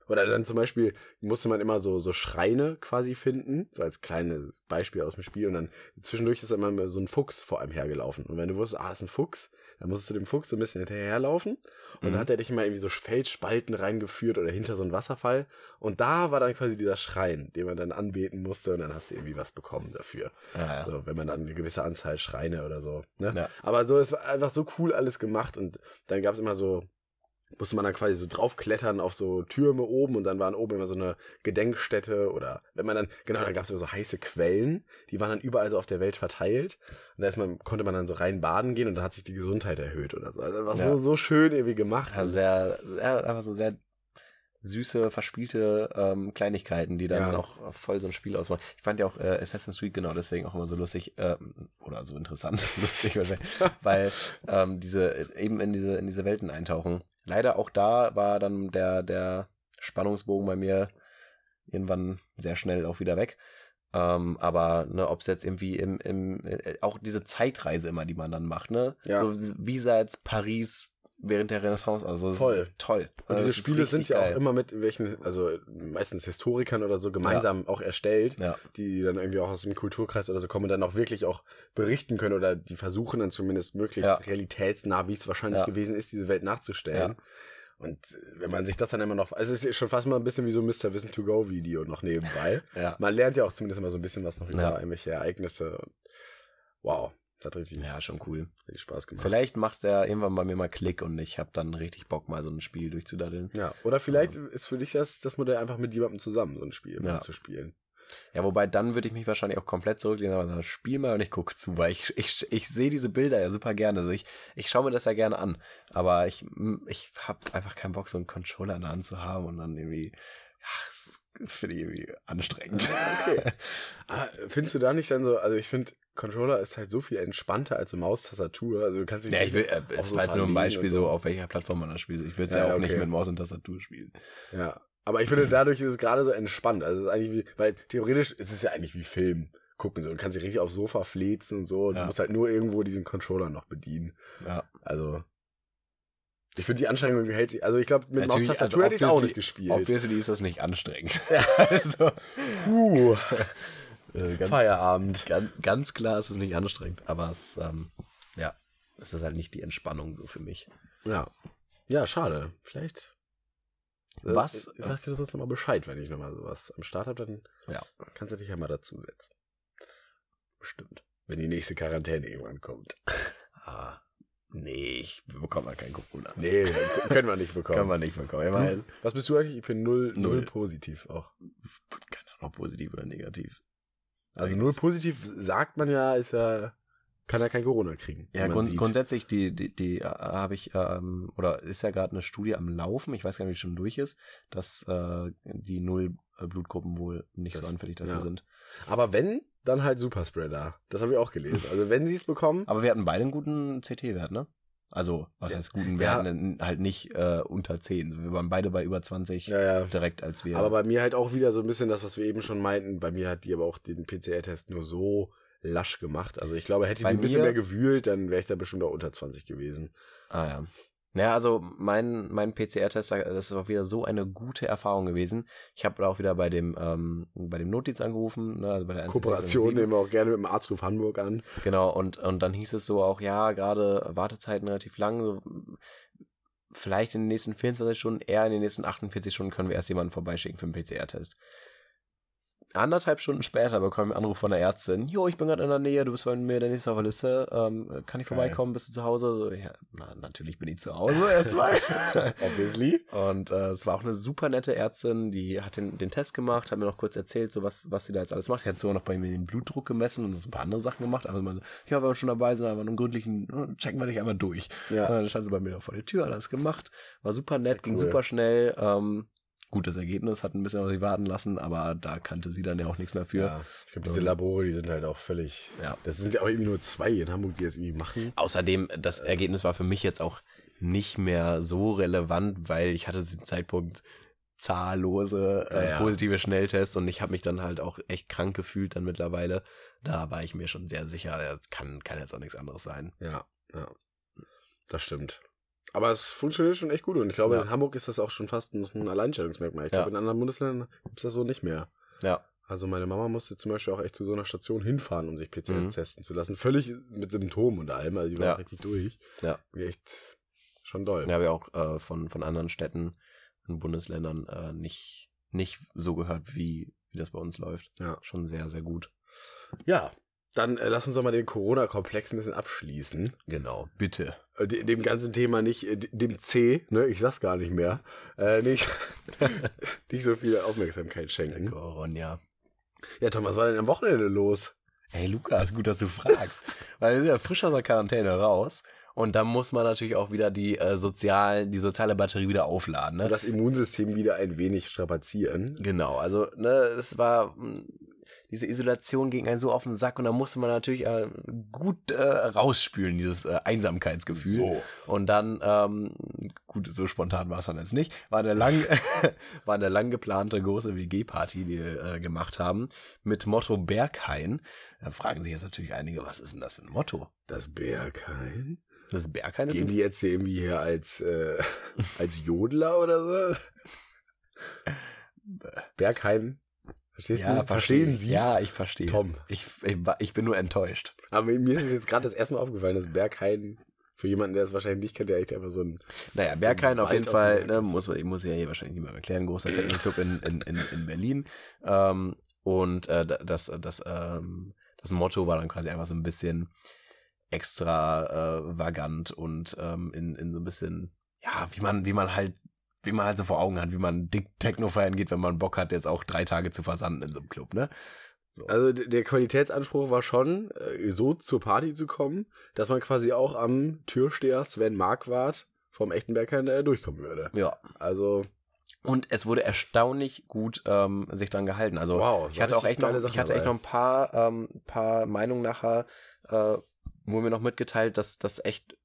Oder dann zum Beispiel musste man immer so, so Schreine quasi finden, so als kleines Beispiel aus dem Spiel. Und dann zwischendurch ist immer so ein Fuchs vor einem hergelaufen. Und wenn du wusstest, ah, ist ein Fuchs, dann musstest du dem Fuchs so ein bisschen hinterherlaufen. Und Mhm. da hat er dich immer irgendwie so Felsspalten reingeführt oder hinter so einen Wasserfall. Und da war dann quasi dieser Schrein, den man dann anbeten musste. Und dann hast du irgendwie was bekommen dafür. ja, ja. So, wenn man dann eine gewisse Anzahl Schreine oder so. Ne? Ja. Aber so, es war einfach so cool alles gemacht. Und dann gab es immer so, musste man dann quasi so draufklettern auf so Türme oben und dann waren oben immer so eine Gedenkstätte oder wenn man dann, genau, dann gab es immer so heiße Quellen, die waren dann überall so auf der Welt verteilt. Und da man, konnte man dann so rein baden gehen und dann hat sich die Gesundheit erhöht oder so. Also war Ja. so, so schön irgendwie gemacht. Ja, sehr, sehr, einfach so sehr süße, verspielte ähm, Kleinigkeiten, die dann Ja. auch voll so ein Spiel ausmachen. Ich fand ja auch äh, Assassin's Creed genau deswegen auch immer so lustig ähm, oder so interessant, lustig, weil ähm, diese eben in diese in diese Welten eintauchen. Leider auch da war dann der der Spannungsbogen bei mir irgendwann sehr schnell auch wieder weg. Ähm, aber ne, ob es jetzt irgendwie im, im äh, auch diese Zeitreise immer, die man dann macht, ne? Ja. So wie seit Paris während der Renaissance, also Voll. toll. Und Also diese Spiele sind ja geil. auch immer mit welchen, also meistens Historikern oder so gemeinsam auch erstellt. Ja, die dann irgendwie auch aus dem Kulturkreis oder so kommen und dann auch wirklich auch berichten können oder die versuchen dann zumindest möglichst Ja. realitätsnah, wie es wahrscheinlich Ja. gewesen ist, diese Welt nachzustellen. Ja. Und wenn man sich das dann immer noch, also es ist schon fast mal ein bisschen wie so ein Mr. Wissen to Go Video noch nebenbei. ja. Man lernt ja auch zumindest immer so ein bisschen was noch über Ja. irgendwelche Ereignisse. Wow. Hat richtig, Ja, schon cool. richtig Spaß gemacht. Vielleicht macht er irgendwann bei mir mal Klick und ich habe dann richtig Bock, mal so ein Spiel durchzudaddeln. Ja, oder vielleicht ist für dich das, das Modell einfach mit jemandem zusammen so ein Spiel Ja. zu spielen. Ja, wobei dann würde ich mich wahrscheinlich auch komplett zurücklehnen, aber sagen, spiel mal und ich gucke zu, weil ich, ich, ich sehe diese Bilder ja super gerne. Also ich, ich schaue mir das ja gerne an. Aber ich, ich habe einfach keinen Bock, so einen Controller in der Hand zu haben und dann irgendwie, ach, finde ich irgendwie anstrengend. Okay. Ah, findest du da nicht dann so, also ich finde, Controller ist halt so viel entspannter als so Maustastatur. Also du kannst dich Ja, ich will, äh, es so war jetzt nur ein Beispiel und so, auf welcher Plattform man das spielt. Ich würde es ja, Ja, auch okay. nicht mit Maus und Tastatur spielen. Ja, aber ich finde, dadurch ist es gerade so entspannt. Also es ist eigentlich wie, weil theoretisch ist es ja eigentlich wie Film gucken so. Du kannst dich richtig aufs Sofa flezen und so. und Du Ja. musst halt nur irgendwo diesen Controller noch bedienen. Ja. Also ich finde die Anstrengung hält sich. Also ich glaube, mit Maustastatur also hätte ich es auch nicht gespielt. Obviously ist das nicht anstrengend. Ja. also, Puh, äh, ganz, Feierabend. ganz, ganz klar ist es nicht anstrengend, aber es, ähm, ja, es ist halt nicht die Entspannung so für mich. Ja. Ja, schade. Vielleicht. Äh, Was? Ich sag dir sonst nochmal Bescheid, wenn ich nochmal sowas am Start habe, dann Ja. kannst du dich ja mal dazu setzen. Bestimmt. Wenn die nächste Quarantäne irgendwann kommt. Ah, nee, ich bekomme ja kein Corona. Nee, können wir nicht bekommen. Kann man nicht bekommen. Immerhin Was bist du eigentlich? Ich bin null, null. Null. positiv auch. keine Ahnung, positiv oder negativ. Also null positiv sagt man ja, ist ja, kann ja kein Corona kriegen. Ja, grund, sieht. grundsätzlich, die, die, die äh, habe ich, ähm, oder ist ja gerade eine Studie am Laufen, ich weiß gar nicht, wie die schon durch ist, dass äh, die null äh, Blutgruppen wohl nicht Das- so anfällig dafür ja. sind. Aber wenn, dann halt Superspreader. Das habe ich auch gelesen. Also wenn sie es bekommen, Aber wir hatten beide einen guten CT-Wert, ne? Also, was heißt guten? Ja. halt nicht äh, unter 10. Wir waren beide bei über 20 ja, ja. direkt, als wir. Aber bei mir halt auch wieder so ein bisschen das, was wir eben schon meinten. Bei mir hat die aber auch den PCR-Test nur so lasch gemacht. Also ich glaube, hätte ich ein bisschen mehr gewühlt, dann wäre ich da bestimmt auch unter 20 gewesen. Ah ja. Naja, also mein, mein PCR-Test, das ist auch wieder so eine gute Erfahrung gewesen. Ich habe auch wieder bei dem, ähm, bei dem Notdienst angerufen, ne, also bei der Kooperation 11617. nehmen wir auch gerne mit dem Arztruf Hamburg an. Genau, und, und dann hieß es so auch, ja, gerade Wartezeiten relativ lang, so, vielleicht in den nächsten 24 Stunden, eher in den nächsten 48 Stunden können wir erst jemanden vorbeischicken für einen PCR-Test. Anderthalb Stunden später bekommen wir einen Anruf von der Ärztin. Jo, ich bin gerade in der Nähe, du bist bei mir der nächste auf der Liste. Ähm, kann ich vorbeikommen? Bist du zu Hause? So, ja, na, natürlich bin ich zu Hause erstmal. Obviously. Und äh, es war auch eine super nette Ärztin, die hat den, den Test gemacht, hat mir noch kurz erzählt, so was, was sie da jetzt alles macht. Die hat sogar noch bei mir den Blutdruck gemessen und so ein paar andere Sachen gemacht. Aber immer so, ja, wenn wir schon dabei sind, aber einen gründlichen, äh, checken wir dich einmal durch. Ja. Und dann stand sie bei mir da vor der Tür, hat alles gemacht, war super nett, Sehr ging cool. super schnell. Ähm, gutes Ergebnis, hat ein bisschen auf sie warten lassen, aber da kannte sie dann ja auch nichts mehr für. Ja, ich glaube, diese Labore, die sind halt auch völlig. Ja. Das sind ja auch irgendwie nur zwei in Hamburg, die das irgendwie machen. Außerdem, das Ergebnis war für mich jetzt auch nicht mehr so relevant, weil ich hatte zu dem Zeitpunkt zahllose äh, ja. positive Schnelltests und ich habe mich dann halt auch echt krank gefühlt dann mittlerweile. Da war ich mir schon sehr sicher, das kann, kann jetzt auch nichts anderes sein. Ja, ja. Das stimmt. Aber es funktioniert schon echt gut und ich glaube, Ja. in Hamburg ist das auch schon fast ein, ein Alleinstellungsmerkmal. Ich Ja. glaube, in anderen Bundesländern gibt's das so nicht mehr. Ja. Also meine Mama musste zum Beispiel auch echt zu so einer Station hinfahren, um sich PCR Mhm. testen zu lassen. Völlig mit Symptomen und allem. Also die war Ja. richtig durch. Ja. Echt schon doll. Ja, ich auch äh, von, von anderen Städten und Bundesländern äh, nicht, nicht so gehört, wie, wie das bei uns läuft. Ja. Schon sehr, sehr gut. Ja. Dann äh, lass uns doch mal den Corona-Komplex ein bisschen abschließen. Genau, bitte. Äh, de- dem ganzen Thema nicht, äh, de- dem C, ne, ich sag's gar nicht mehr, äh, nicht, nicht so viel Aufmerksamkeit schenken. Corona. Ja, Tom, was war denn am Wochenende los? Hey Lukas, gut, dass du fragst. Weil wir sind ja frisch aus der Quarantäne raus. Und dann muss man natürlich auch wieder die äh, sozial, die soziale Batterie wieder aufladen. Und Ne? das Immunsystem wieder ein wenig strapazieren. Genau, also ne, es war mh, diese Isolation ging einen so auf den Sack und da musste man natürlich äh, gut äh, rausspülen, dieses äh, Einsamkeitsgefühl. So. Und dann, ähm, gut, so spontan war es dann jetzt nicht, war eine lang, war eine lang geplante große WG-Party, die wir äh, gemacht haben, mit Motto Berghain. Da fragen sich jetzt natürlich einige, was ist denn das für ein Motto? Das Berghain? Das Berghain ist Gehen die jetzt hier irgendwie hier als, äh, als Jodler oder so? Berghain. Verstehst ja, du? verstehen Sie? Ja, ich verstehe. Tom. Ich, ich, ich bin nur enttäuscht. Aber mir ist es jetzt gerade das erste Mal aufgefallen, dass Berghain, für jemanden, der es wahrscheinlich nicht kennt, der echt einfach so ein, Naja, Berghain auf jeden Fall, ne, muss, man- ich muss ja hier wahrscheinlich mehr erklären, großer Technikclub in, in, in, in Berlin. Ähm, und äh, das, das, ähm, das Motto war dann quasi einfach so ein bisschen, extravagant und ähm, in, in so ein bisschen, ja, wie man, wie man halt, wie man halt so vor Augen hat, wie man dick Techno feiern geht, wenn man Bock hat, jetzt auch drei Tage zu versanden in so einem Club, ne? Also d- der Qualitätsanspruch war schon, äh, so zur Party zu kommen, dass man quasi auch am Türsteher Sven Marquardt vom echten Berghain äh, durchkommen würde. Ja. Also, Und es wurde erstaunlich gut ähm, sich dran gehalten. Also Wow, ich hatte auch echt noch, ich hatte echt noch ein paar, ähm, paar Meinungen nachher, äh, wurde mir noch mitgeteilt, dass das echt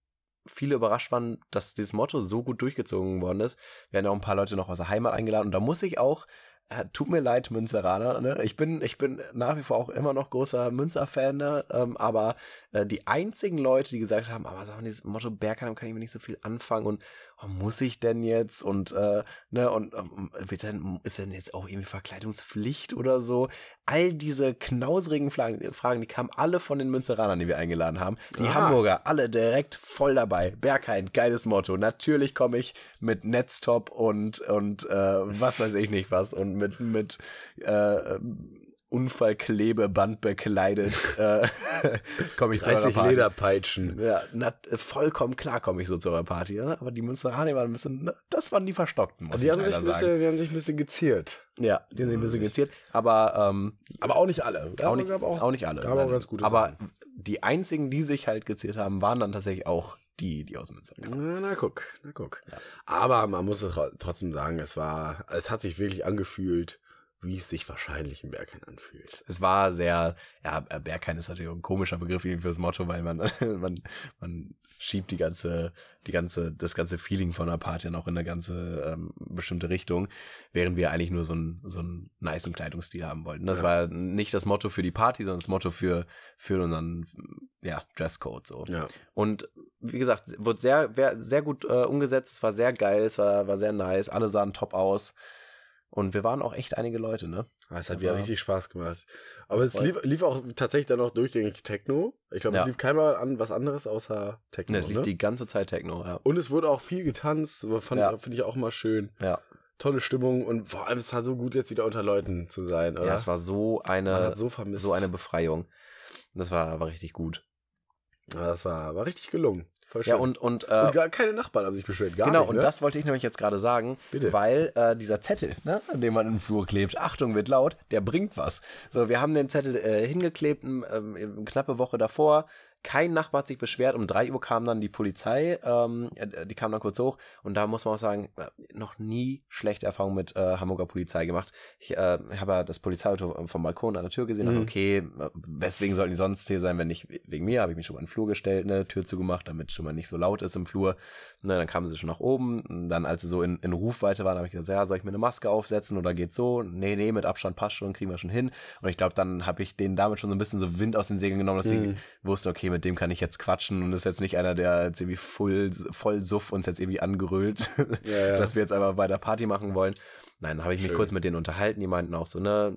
viele überrascht waren, dass dieses Motto so gut durchgezogen worden ist. Wir haben ja auch ein paar Leute noch aus der Heimat eingeladen und da muss ich auch, äh, tut mir leid, Münzeraner, ne? Ich bin, ich bin nach wie vor auch immer noch großer Münzer-Fan, ne? ähm, aber äh, die einzigen Leute, die gesagt haben, aber sagen dieses Motto Bergheim kann ich mir nicht so viel anfangen und muss ich denn jetzt und äh, ne und ähm, wird denn, ist denn jetzt auch irgendwie Verkleidungspflicht oder so? All diese knausrigen Fragen, Fragen, die kamen alle von den Münzeranern, die wir eingeladen haben. Die Aha. Hamburger, alle direkt voll dabei. Berghain, geiles Motto. Natürlich komme ich mit Netztop und und äh, was weiß ich nicht was und mit mit äh, Unfallklebeband bekleidet äh, komme ich zu eurer 30 Party. Lederpeitschen. Ja, na, vollkommen klar komme ich so zu eurer Party, ne? aber die Münsteraner waren ein bisschen, das waren die Verstockten, muss Die ich haben, sich ein sagen. bisschen, die haben sich ein bisschen geziert. Ja, die sind ein bisschen geziert, aber ähm, Aber auch nicht alle. auch, nicht, gab auch, nicht alle. gab auch ganz gute aber Sachen. die einzigen, die sich halt geziert haben, waren dann tatsächlich auch die, die aus Münster kamen. Na, na guck, na guck. Ja. Aber man muss tro- trotzdem sagen, es war, es hat sich wirklich angefühlt, wie es sich wahrscheinlich im Berghain anfühlt. Es war sehr, ja, Berghain ist natürlich ein komischer Begriff irgendwie fürs Motto, weil man, man, man schiebt die ganze, die ganze, das ganze Feeling von einer Party noch in eine ganze ähm, bestimmte Richtung, während wir eigentlich nur so einen so einen niceen Kleidungsstil haben wollten. Das Ja. war nicht das Motto für die Party, sondern das Motto für, für unseren, ja, Dresscode, so. Ja. Und wie gesagt, wurde sehr, sehr gut äh, umgesetzt. Es war sehr geil, es war, war sehr nice. Alle sahen top aus. Und wir waren auch echt einige Leute, ne? Ah, Es hat wieder richtig Spaß gemacht. Aber es lief, lief auch tatsächlich dann auch durchgängig Techno. Ich glaube, Ja. es lief keinmal an was anderes außer Techno. Ne, es lief ne? die ganze Zeit Techno, ja. Und es wurde auch viel getanzt, fand Ja. finde ich auch immer schön. Ja, Tolle Stimmung und vor allem es war so gut, jetzt wieder unter Leuten zu sein, oder? ja es war so eine, so vermisst. so eine Befreiung. Das war, war richtig gut. Ja, das war, war richtig gelungen. Voll schön. Ja, und, und, äh, und gar keine Nachbarn haben sich beschwert. Gar genau, nicht, und ne? das wollte ich nämlich jetzt gerade sagen, Bitte. weil äh, dieser Zettel, ne, an dem man im Flur klebt, Achtung, wird laut, der bringt was. So, wir haben den Zettel äh, hingeklebt, ähm, eine knappe Woche davor. Kein Nachbar hat sich beschwert. Um drei Uhr kam dann die Polizei, ähm, äh, die kam dann kurz hoch. Und da muss man auch sagen, äh, noch nie schlechte Erfahrungen mit äh, Hamburger Polizei gemacht. Ich äh, habe ja das Polizeiauto vom Balkon an der Tür gesehen. Mhm. dachte, Okay, äh, weswegen sollten die sonst hier sein, wenn nicht wegen mir? Habe ich mich schon mal in den Flur gestellt, ne, Tür zugemacht, damit schon mal nicht so laut ist im Flur. Ne, dann kamen sie schon nach oben. Und dann, als sie so in, in Rufweite waren, habe ich gesagt, ja, soll ich mir eine Maske aufsetzen oder geht's so? Nee, nee, mit Abstand passt schon, kriegen wir schon hin. Und ich glaube, dann habe ich denen damit schon so ein bisschen so Wind aus den Segeln genommen, dass Mhm. sie wussten, okay, mit dem kann ich jetzt quatschen und ist jetzt nicht einer, der jetzt irgendwie voll, voll Suff uns jetzt irgendwie angerüllt, Ja, ja. dass wir jetzt einfach bei der Party machen wollen. Nein, habe ich mich Schön. kurz mit denen unterhalten. Die meinten auch so, ne,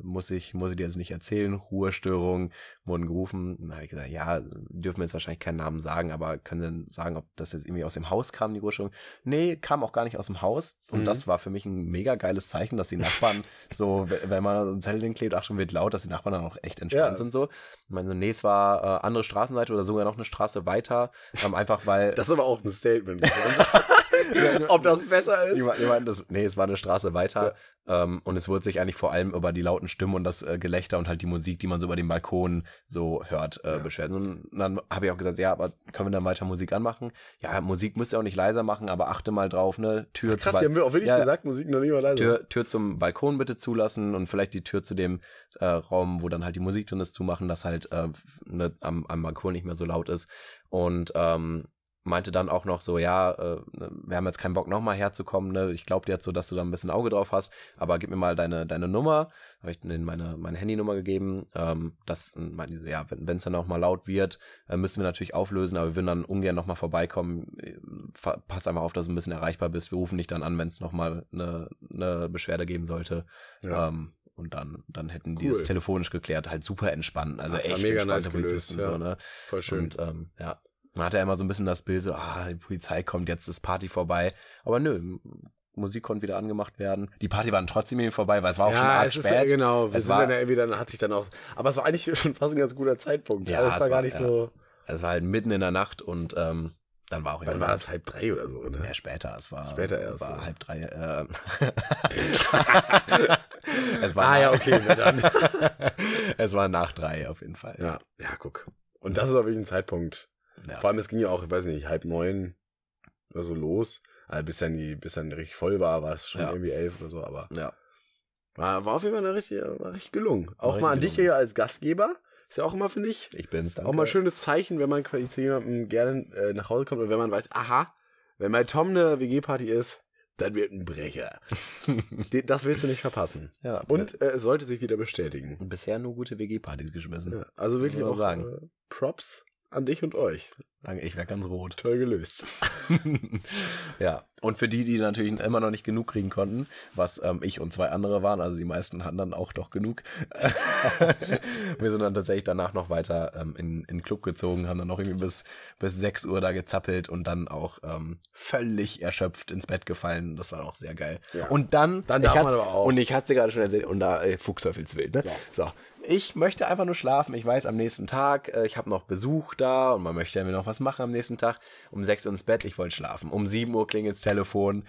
muss ich, muss ich dir jetzt nicht erzählen. Ruhestörung wurden gerufen. Dann habe ich gesagt, ja, dürfen wir jetzt wahrscheinlich keinen Namen sagen, aber können Sie denn sagen, ob das jetzt irgendwie aus dem Haus kam, die Ruhestörung? Nee, kam auch gar nicht aus dem Haus. Und Mhm. das war für mich ein mega geiles Zeichen, dass die Nachbarn so, wenn man so ein Zettel klebt, ach schon wird laut, dass die Nachbarn dann auch echt entspannt Ja. sind so. Ich meine so, nee, es war äh, andere Straßenseite oder sogar noch eine Straße weiter. Ähm, einfach weil. Das ist aber auch ein Statement. Ob das besser ist? Die meinten, das, nee, es war eine Straße weiter. Ähm, und es wurde sich eigentlich vor allem über die lauten Stimmen und das äh, Gelächter und halt die Musik, die man so über den Balkon so hört, äh, Ja. beschwert. Und dann habe ich auch gesagt, ja, aber können wir dann weiter Musik anmachen? Ja, Musik müsst ihr auch nicht leiser machen, aber achte mal drauf, ne? Tür Krass, zu die haben wir auch wirklich Ja, gesagt, Musik noch nicht mal leise. Tür, Tür zum Balkon bitte zulassen und vielleicht die Tür zu dem äh, Raum, wo dann halt die Musik drin ist, zumachen, dass halt äh, ne, am, am Balkon nicht mehr so laut ist. Und ähm, meinte dann auch noch so, ja, äh, ne, wir haben jetzt keinen Bock nochmal herzukommen, ne? Ich glaube dir jetzt so, dass du da ein bisschen Auge drauf hast, aber gib mir mal deine, deine Nummer. Habe ich denen meine, meine Handynummer gegeben. Ähm, das meinten die so, ja, wenn es dann auch mal laut wird, äh, müssen wir natürlich auflösen, aber wir würden dann ungern nochmal vorbeikommen. Äh, Pass einfach auf, dass du ein bisschen erreichbar bist. Wir rufen dich dann an, wenn es nochmal eine, eine Beschwerde geben sollte. Ja. Ähm, und dann, dann hätten die Cool. es telefonisch geklärt, halt super entspannt. Also Das echt mega entspannte nice gelöst, Polizisten. ja. So, ne? Voll schön. Und ähm, ja, man hatte ja immer so ein bisschen das Bild, so, ah, die Polizei kommt, jetzt ist Party vorbei. Aber nö, Musik konnte wieder angemacht werden. Die Party war dann trotzdem irgendwie vorbei, weil es war auch schon ja, arg es ist spät. ja, genau. Wir Es sind war- dann irgendwie, dann hat sich dann auch, aber es war eigentlich schon fast ein ganz guter Zeitpunkt. Ja, also es es war gar nicht ja. so, es war halt mitten in der Nacht und ähm, dann war auch Wann war das halb drei oder so, ne? Ja, später. Es war Später erst, War ja. halb drei. Äh, es war Ah, ja, okay, dann. es war nach drei auf jeden Fall. Ja, ja, guck. Und das ist auch wirklich ein Zeitpunkt. Ja. Vor allem, es ging ja auch, ich weiß nicht, halb neun oder so los. Also bis dann, die, bis dann richtig voll war, war es schon Ja. irgendwie elf oder so, aber ja. war, war auf jeden Fall eine richtig, war richtig gelungen. Auch richtig mal an dich gelungen. hier als Gastgeber. Ist ja auch immer, finde ich, Ich bin's. Danke. auch mal ein schönes Zeichen, wenn man quasi zu jemandem gerne äh, nach Hause kommt und wenn man weiß, aha, wenn bei Tom eine WG-Party ist, dann wird ein Brecher. Das willst du nicht verpassen. ja. Und äh, es sollte sich wieder bestätigen. bisher nur gute WG-Partys geschmissen. Ja, also wirklich auch sagen. Äh, Props an dich und euch. Ich wäre ganz rot. Toll gelöst. ja, und für die, die natürlich immer noch nicht genug kriegen konnten, was ähm, ich und zwei andere waren, also die meisten hatten dann auch doch genug. wir sind dann tatsächlich danach noch weiter ähm, in, in den Club gezogen, haben dann noch irgendwie bis, bis 6 Uhr da gezappelt und dann auch ähm, völlig erschöpft ins Bett gefallen. Das war auch sehr geil. Ja. Und dann, Dann ich hat's-. Und ich hatte gerade schon erzählt, und da äh, Fuchsteufelswild, ne? Ja. So. Ich möchte einfach nur schlafen. Ich weiß, am nächsten Tag, äh, ich habe noch Besuch da und man möchte ja mir noch was machen am nächsten Tag. Um sechs Uhr ins Bett, ich wollte schlafen. Um sieben Uhr klingelt's Telefon.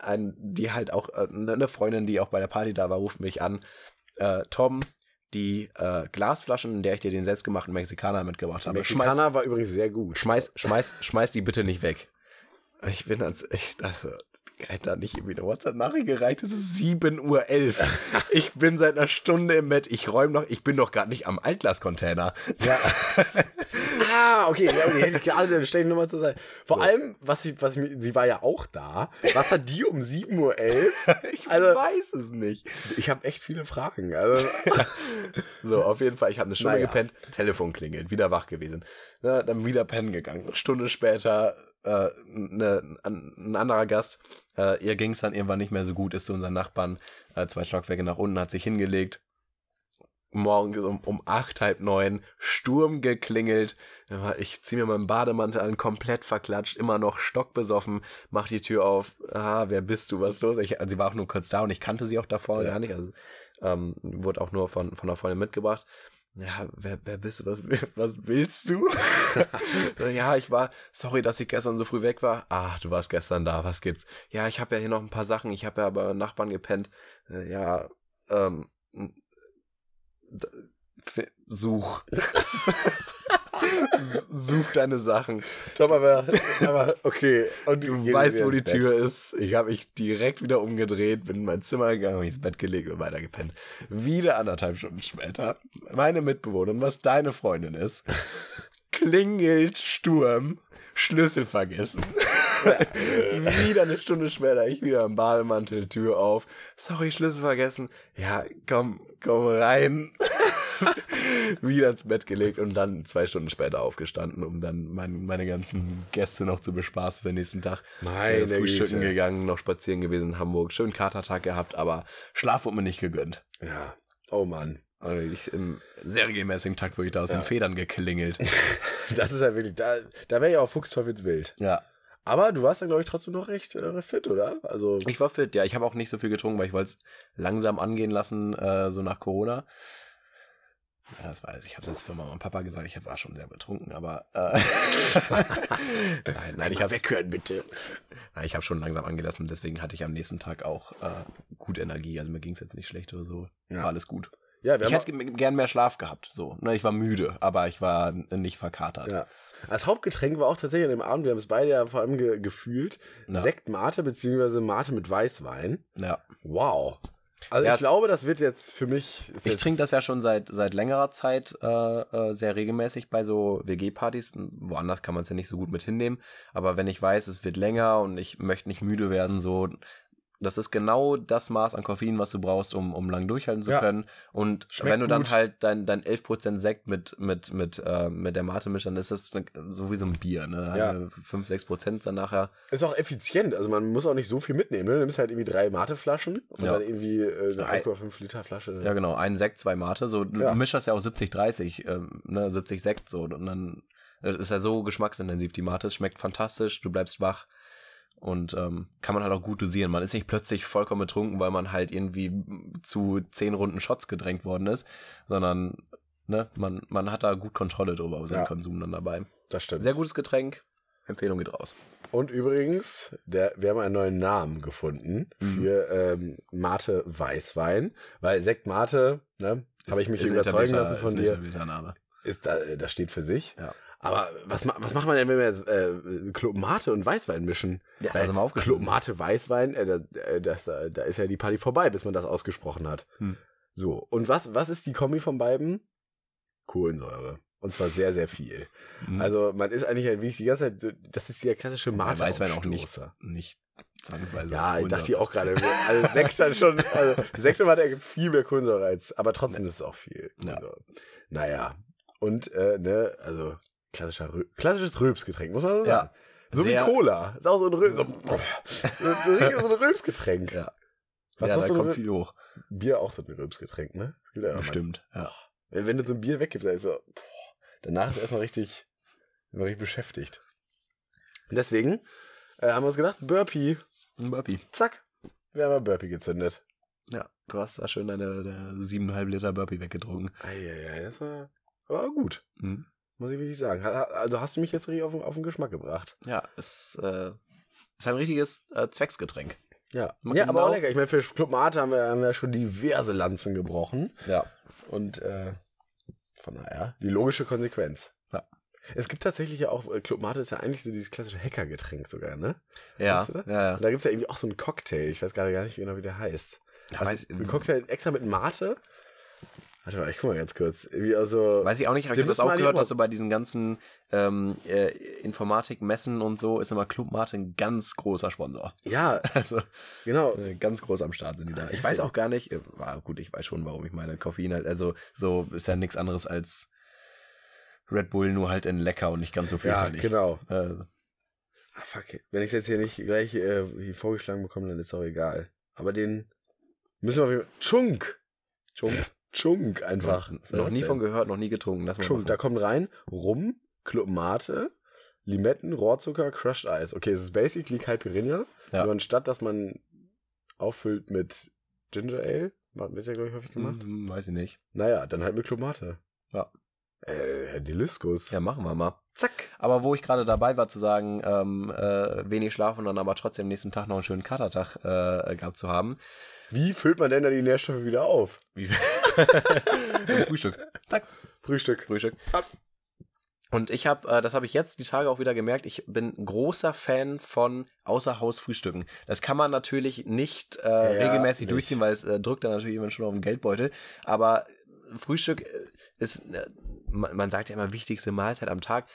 Ein, die halt auch, äh, eine Freundin, die auch bei der Party da war, ruft mich an. Äh, Tom, die äh, Glasflaschen, in der ich dir den selbstgemachten Mexikaner mitgebracht Der habe, schmeiß, Mexikaner war übrigens sehr gut. schmeiß, schmeiß, schmeiß die bitte nicht weg. Ich bin als ich das hätte da nicht irgendwie eine WhatsApp-Nachricht gereicht. Es ist 7.11 Uhr. Ich bin seit einer Stunde im Bett. Ich räume noch. Ich bin doch gerade nicht am Altglas-Container. Ja. ah, okay, ja, okay, hätte ich gerade dann stell ich nochmal zur Seite. Vor allem, was sie, was ich, sie war ja auch da. Was hat die um 7.11 Uhr? Ich Also- weiß es nicht. Ich habe echt viele Fragen. Also, So, auf jeden Fall. Ich habe eine Stunde Naja. gepennt. Telefon klingelt. Wieder wach gewesen. Ja, dann wieder pennen gegangen. Eine Stunde später äh, ne, ein, ein anderer Gast. Äh, ihr ging es dann irgendwann nicht mehr so gut. Ist zu unseren Nachbarn äh, zwei Stockwerke nach unten, hat sich hingelegt. Morgens um, um acht, halb neun, Sturm geklingelt. Ich ziehe mir meinen Bademantel an, komplett verklatscht, immer noch stockbesoffen, mach die Tür auf. Ah, wer bist du? Was ist los? Ich, also sie war auch nur kurz da und ich kannte sie auch davor Ja. gar nicht. Also ähm, wurde auch nur von, von einer Freundin mitgebracht. Ja, wer, wer bist du? Was, was willst du? Ja, ich war, sorry, dass ich gestern so früh weg war. Ach, du warst gestern da, was gibt's? Ja, ich habe ja hier noch ein paar Sachen, ich habe ja bei Nachbarn gepennt. Äh, Ja, ähm, such. such deine Sachen. Tom, aber, aber okay. Und Du weißt, wo die Bett. Tür ist. Ich habe mich direkt wieder umgedreht, bin in mein Zimmer gegangen, mich ins Bett gelegt und weiter gepennt. Wieder anderthalb Stunden später, meine Mitbewohnerin, was deine Freundin ist, klingelt Sturm, Schlüssel vergessen. wieder eine Stunde später, ich wieder im Bademantel, Tür auf. Sorry, Schlüssel vergessen. Ja, komm, komm rein. wieder ins Bett gelegt und dann zwei Stunden später aufgestanden, um dann mein, meine ganzen Gäste noch zu bespaßen für den nächsten Tag. Meine Äh, Frühstücken Güte. gegangen, noch spazieren gewesen in Hamburg. Schönen Katertag gehabt, aber Schlaf wurde mir nicht gegönnt. Ja. Oh Mann. Also ich im sehr regelmäßigen Takt, wo ich da aus Ja. den Federn geklingelt. Das ist ja wirklich, da, da wäre ja auch Fuchsteufelswild. ja. Aber du warst dann, glaube ich, trotzdem noch recht äh, fit, oder? Also, Ich war fit, ja. Ich habe auch nicht so viel getrunken, weil ich wollte es langsam angehen lassen, äh, so nach Corona. Ja, das weiß ich. Ich habe es jetzt für Mama und Papa gesagt, ich war schon sehr betrunken, aber äh, nein, nein, ich habe weghören, bitte. Nein, ich habe schon langsam angelassen, deswegen hatte ich am nächsten Tag auch äh, gut Energie. Also mir ging es jetzt nicht schlecht oder so. Ja. War alles gut. Ja, Ich hätte ge- gern mehr Schlaf gehabt. So, ne, ich war müde, aber ich war nicht verkatert. Ja. Als Hauptgetränk war auch tatsächlich an dem Abend, wir haben es beide ja vor allem ge gefühlt, Ja. Sekt Mate beziehungsweise Mate mit Weißwein. ja. Wow. Also Ja, ich glaube, das wird jetzt für mich. Ich trinke das ja schon seit seit längerer Zeit äh, äh, sehr regelmäßig bei so WG-Partys. Woanders kann man es ja nicht so gut mit hinnehmen. Aber wenn ich weiß, es wird länger und ich möchte nicht müde werden, so das ist genau das Maß an Koffein, was du brauchst, um, um lang durchhalten zu Ja. können. Und Schmeckt wenn du dann gut. halt dein, dein 11% Sekt mit, mit, mit, äh, mit der Mate mischst, dann ist das ne- so wie so ein Bier. Ne? Ja. Eine 5, 6% dann nachher. Ist auch effizient. Also man muss auch nicht so viel mitnehmen. Ne? Du nimmst halt irgendwie drei Mateflaschen und Ja. dann irgendwie äh, eine Ei- 1,5 Liter Flasche. Ja, genau. Ein Sekt, zwei Mate. So, du Ja. mischst das ja auch 70, 30, ähm, ne, 70 Sekt so. Und dann äh, ist ja so geschmacksintensiv, die Mate. Es schmeckt fantastisch, du bleibst wach. Und ähm, kann man halt auch gut dosieren. Man ist nicht plötzlich vollkommen betrunken, weil man halt irgendwie zu zehn Runden Shots gedrängt worden ist, sondern ne, man, man hat da gut Kontrolle drüber, über seinen Ja. Konsum dann dabei. Das stimmt. Sehr gutes Getränk. Empfehlung geht raus. Und übrigens, der, wir haben einen neuen Namen gefunden Mhm. für ähm, Mate Weißwein, weil Sekt Mate, ne, habe ich mich überzeugen lassen von ist dir, ist da, das steht für sich. Ja. Aber was, was macht man denn, wenn wir jetzt äh, Club Mate und Weißwein mischen? Ja, da sind wir aufgeschlossen. Club Mate Weißwein, äh, da, äh, das, da, da ist ja die Party vorbei, bis man das ausgesprochen hat. Hm. So, und was, was ist die Kombi von beiden? Kohlensäure. Und zwar sehr, sehr viel. Mhm. Also man ist eigentlich ein wenig die ganze Zeit, so, das ist der klassische Mate. Weißwein auch nicht, nicht zwangsweise. Ja, ich dachte ich auch gerade. Also Sekt hat schon, also Sekt hat er viel mehr Kohlensäure als, aber trotzdem ist es auch viel. Ja. Also, naja. Und, äh, ne, also klassischer, Rö- klassisches Rülpsgetränk, muss man so Ja. sagen. So Sehr- wie Cola. Ist auch so ein, Rö so, so, so, so ein Rülpsgetränk. Ja. Was ja, da so ein kommt viel hoch. Bier auch so ein Rülpsgetränk, ne? Ja Bestimmt. Ja. Wenn, wenn du so ein Bier weggibst, dann ist so, boah, danach ist er erstmal richtig, immer richtig beschäftigt. Und deswegen äh, haben wir uns gedacht, Burpee, Ein Burpee. zack, wir haben mal Burpee gezündet. Ja, du hast da schön deine, deine siebeneinhalb Liter Burpee weggetrunken. Eieiei, das war, war gut, Mhm. Muss ich wirklich sagen. Also hast du mich jetzt richtig auf, den- auf den Geschmack gebracht. Ja, es äh, ist ein richtiges äh, Zwecksgetränk. Ja, Man ja aber auch auch- lecker. Ich meine, für Club Mate haben wir, haben wir schon diverse Lanzen gebrochen. Ja. Und äh, von daher, die logische Konsequenz. Ja. Es gibt tatsächlich ja auch, äh, Club Mate ist ja eigentlich so dieses klassische Hackergetränk sogar, ne? Ja, Weißt du ja, ja. Und da gibt's ja irgendwie auch so einen Cocktail. Ich weiß gerade gar nicht genau, wie der heißt. Ja, Also, weiß, ein Cocktail extra mit Mate. Warte mal, ich guck mal ganz kurz. Irgendwie also. weiß ich auch nicht, aber ich habe das auch gehört, dass so bei diesen ganzen ähm, äh, Informatikmessen und so ist immer Club Mate ein ganz großer Sponsor. Ja, Also genau. äh, ganz groß am Start sind die da. Ich weiß ja- auch gar nicht, äh, war gut, ich weiß schon, warum ich meine Koffein halt, also so ist ja nichts anderes als Red Bull, nur halt in lecker und nicht ganz so Ja, fürchterlich. genau. Äh, Ah, fuck. Wenn ich jetzt hier nicht gleich äh, hier vorgeschlagen bekomme, dann ist auch egal. Aber den müssen wir auf jeden Fall. Chunk! Chunk. Chunk einfach. Soll noch nie denn? von gehört, noch nie getrunken. Lass Chunk, da kommt rein Rum, Club Mate, Limetten, Rohrzucker, Crushed Eis. Okay, es ist basically Caipirinha. Ja. Nur anstatt, dass man auffüllt mit Ginger Ale, wird ja, glaube ich, häufig gemacht. Hm, weiß ich nicht. Naja, dann halt mit Club Mate. Ja. Äh, Herr Deliskus. Ja, machen wir mal. Zack. Aber wo ich gerade dabei war zu sagen, ähm, äh, wenig Schlaf und dann aber trotzdem nächsten Tag noch einen schönen Katertag äh, gehabt zu haben. Wie füllt man denn da die Nährstoffe wieder auf? Wie Frühstück. Zack. Frühstück. Frühstück. Ab. Und ich habe, äh, das habe ich jetzt die Tage auch wieder gemerkt, ich bin großer Fan von Außerhausfrühstücken. Das kann man natürlich nicht äh, Ja, regelmäßig nicht. durchziehen, weil es äh, drückt dann natürlich immer schon auf den Geldbeutel. Aber Frühstück äh, ist, äh, man, sagt ja immer wichtigste Mahlzeit am Tag.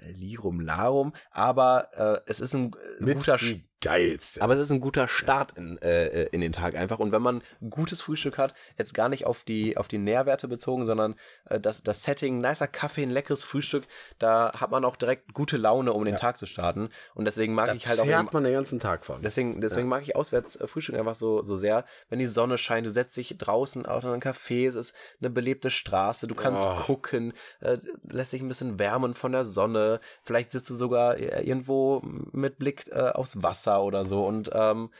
Äh, Lirum Larum, aber äh, es ist ein äh, Mit guter die geilste. aber es ist ein guter Start in, äh, in den Tag einfach. Und wenn man gutes Frühstück hat, jetzt gar nicht auf die, auf die Nährwerte bezogen, sondern äh, das, das Setting, nicer Kaffee, ein leckeres Frühstück, da hat man auch direkt gute Laune, um den Ja. Tag zu starten. Und deswegen mag da ich halt auch eben, man den ganzen Tag von. Deswegen, deswegen mag ich auswärts äh, Frühstück einfach so, so sehr, wenn die Sonne scheint, du setzt dich draußen auf einen Café, es ist eine belebte Straße, du kannst Oh. gucken, äh, lässt dich ein bisschen wärmen von der Sonne, vielleicht sitzt du sogar äh, irgendwo mit Blick äh, aufs Wasser oder so und ähm,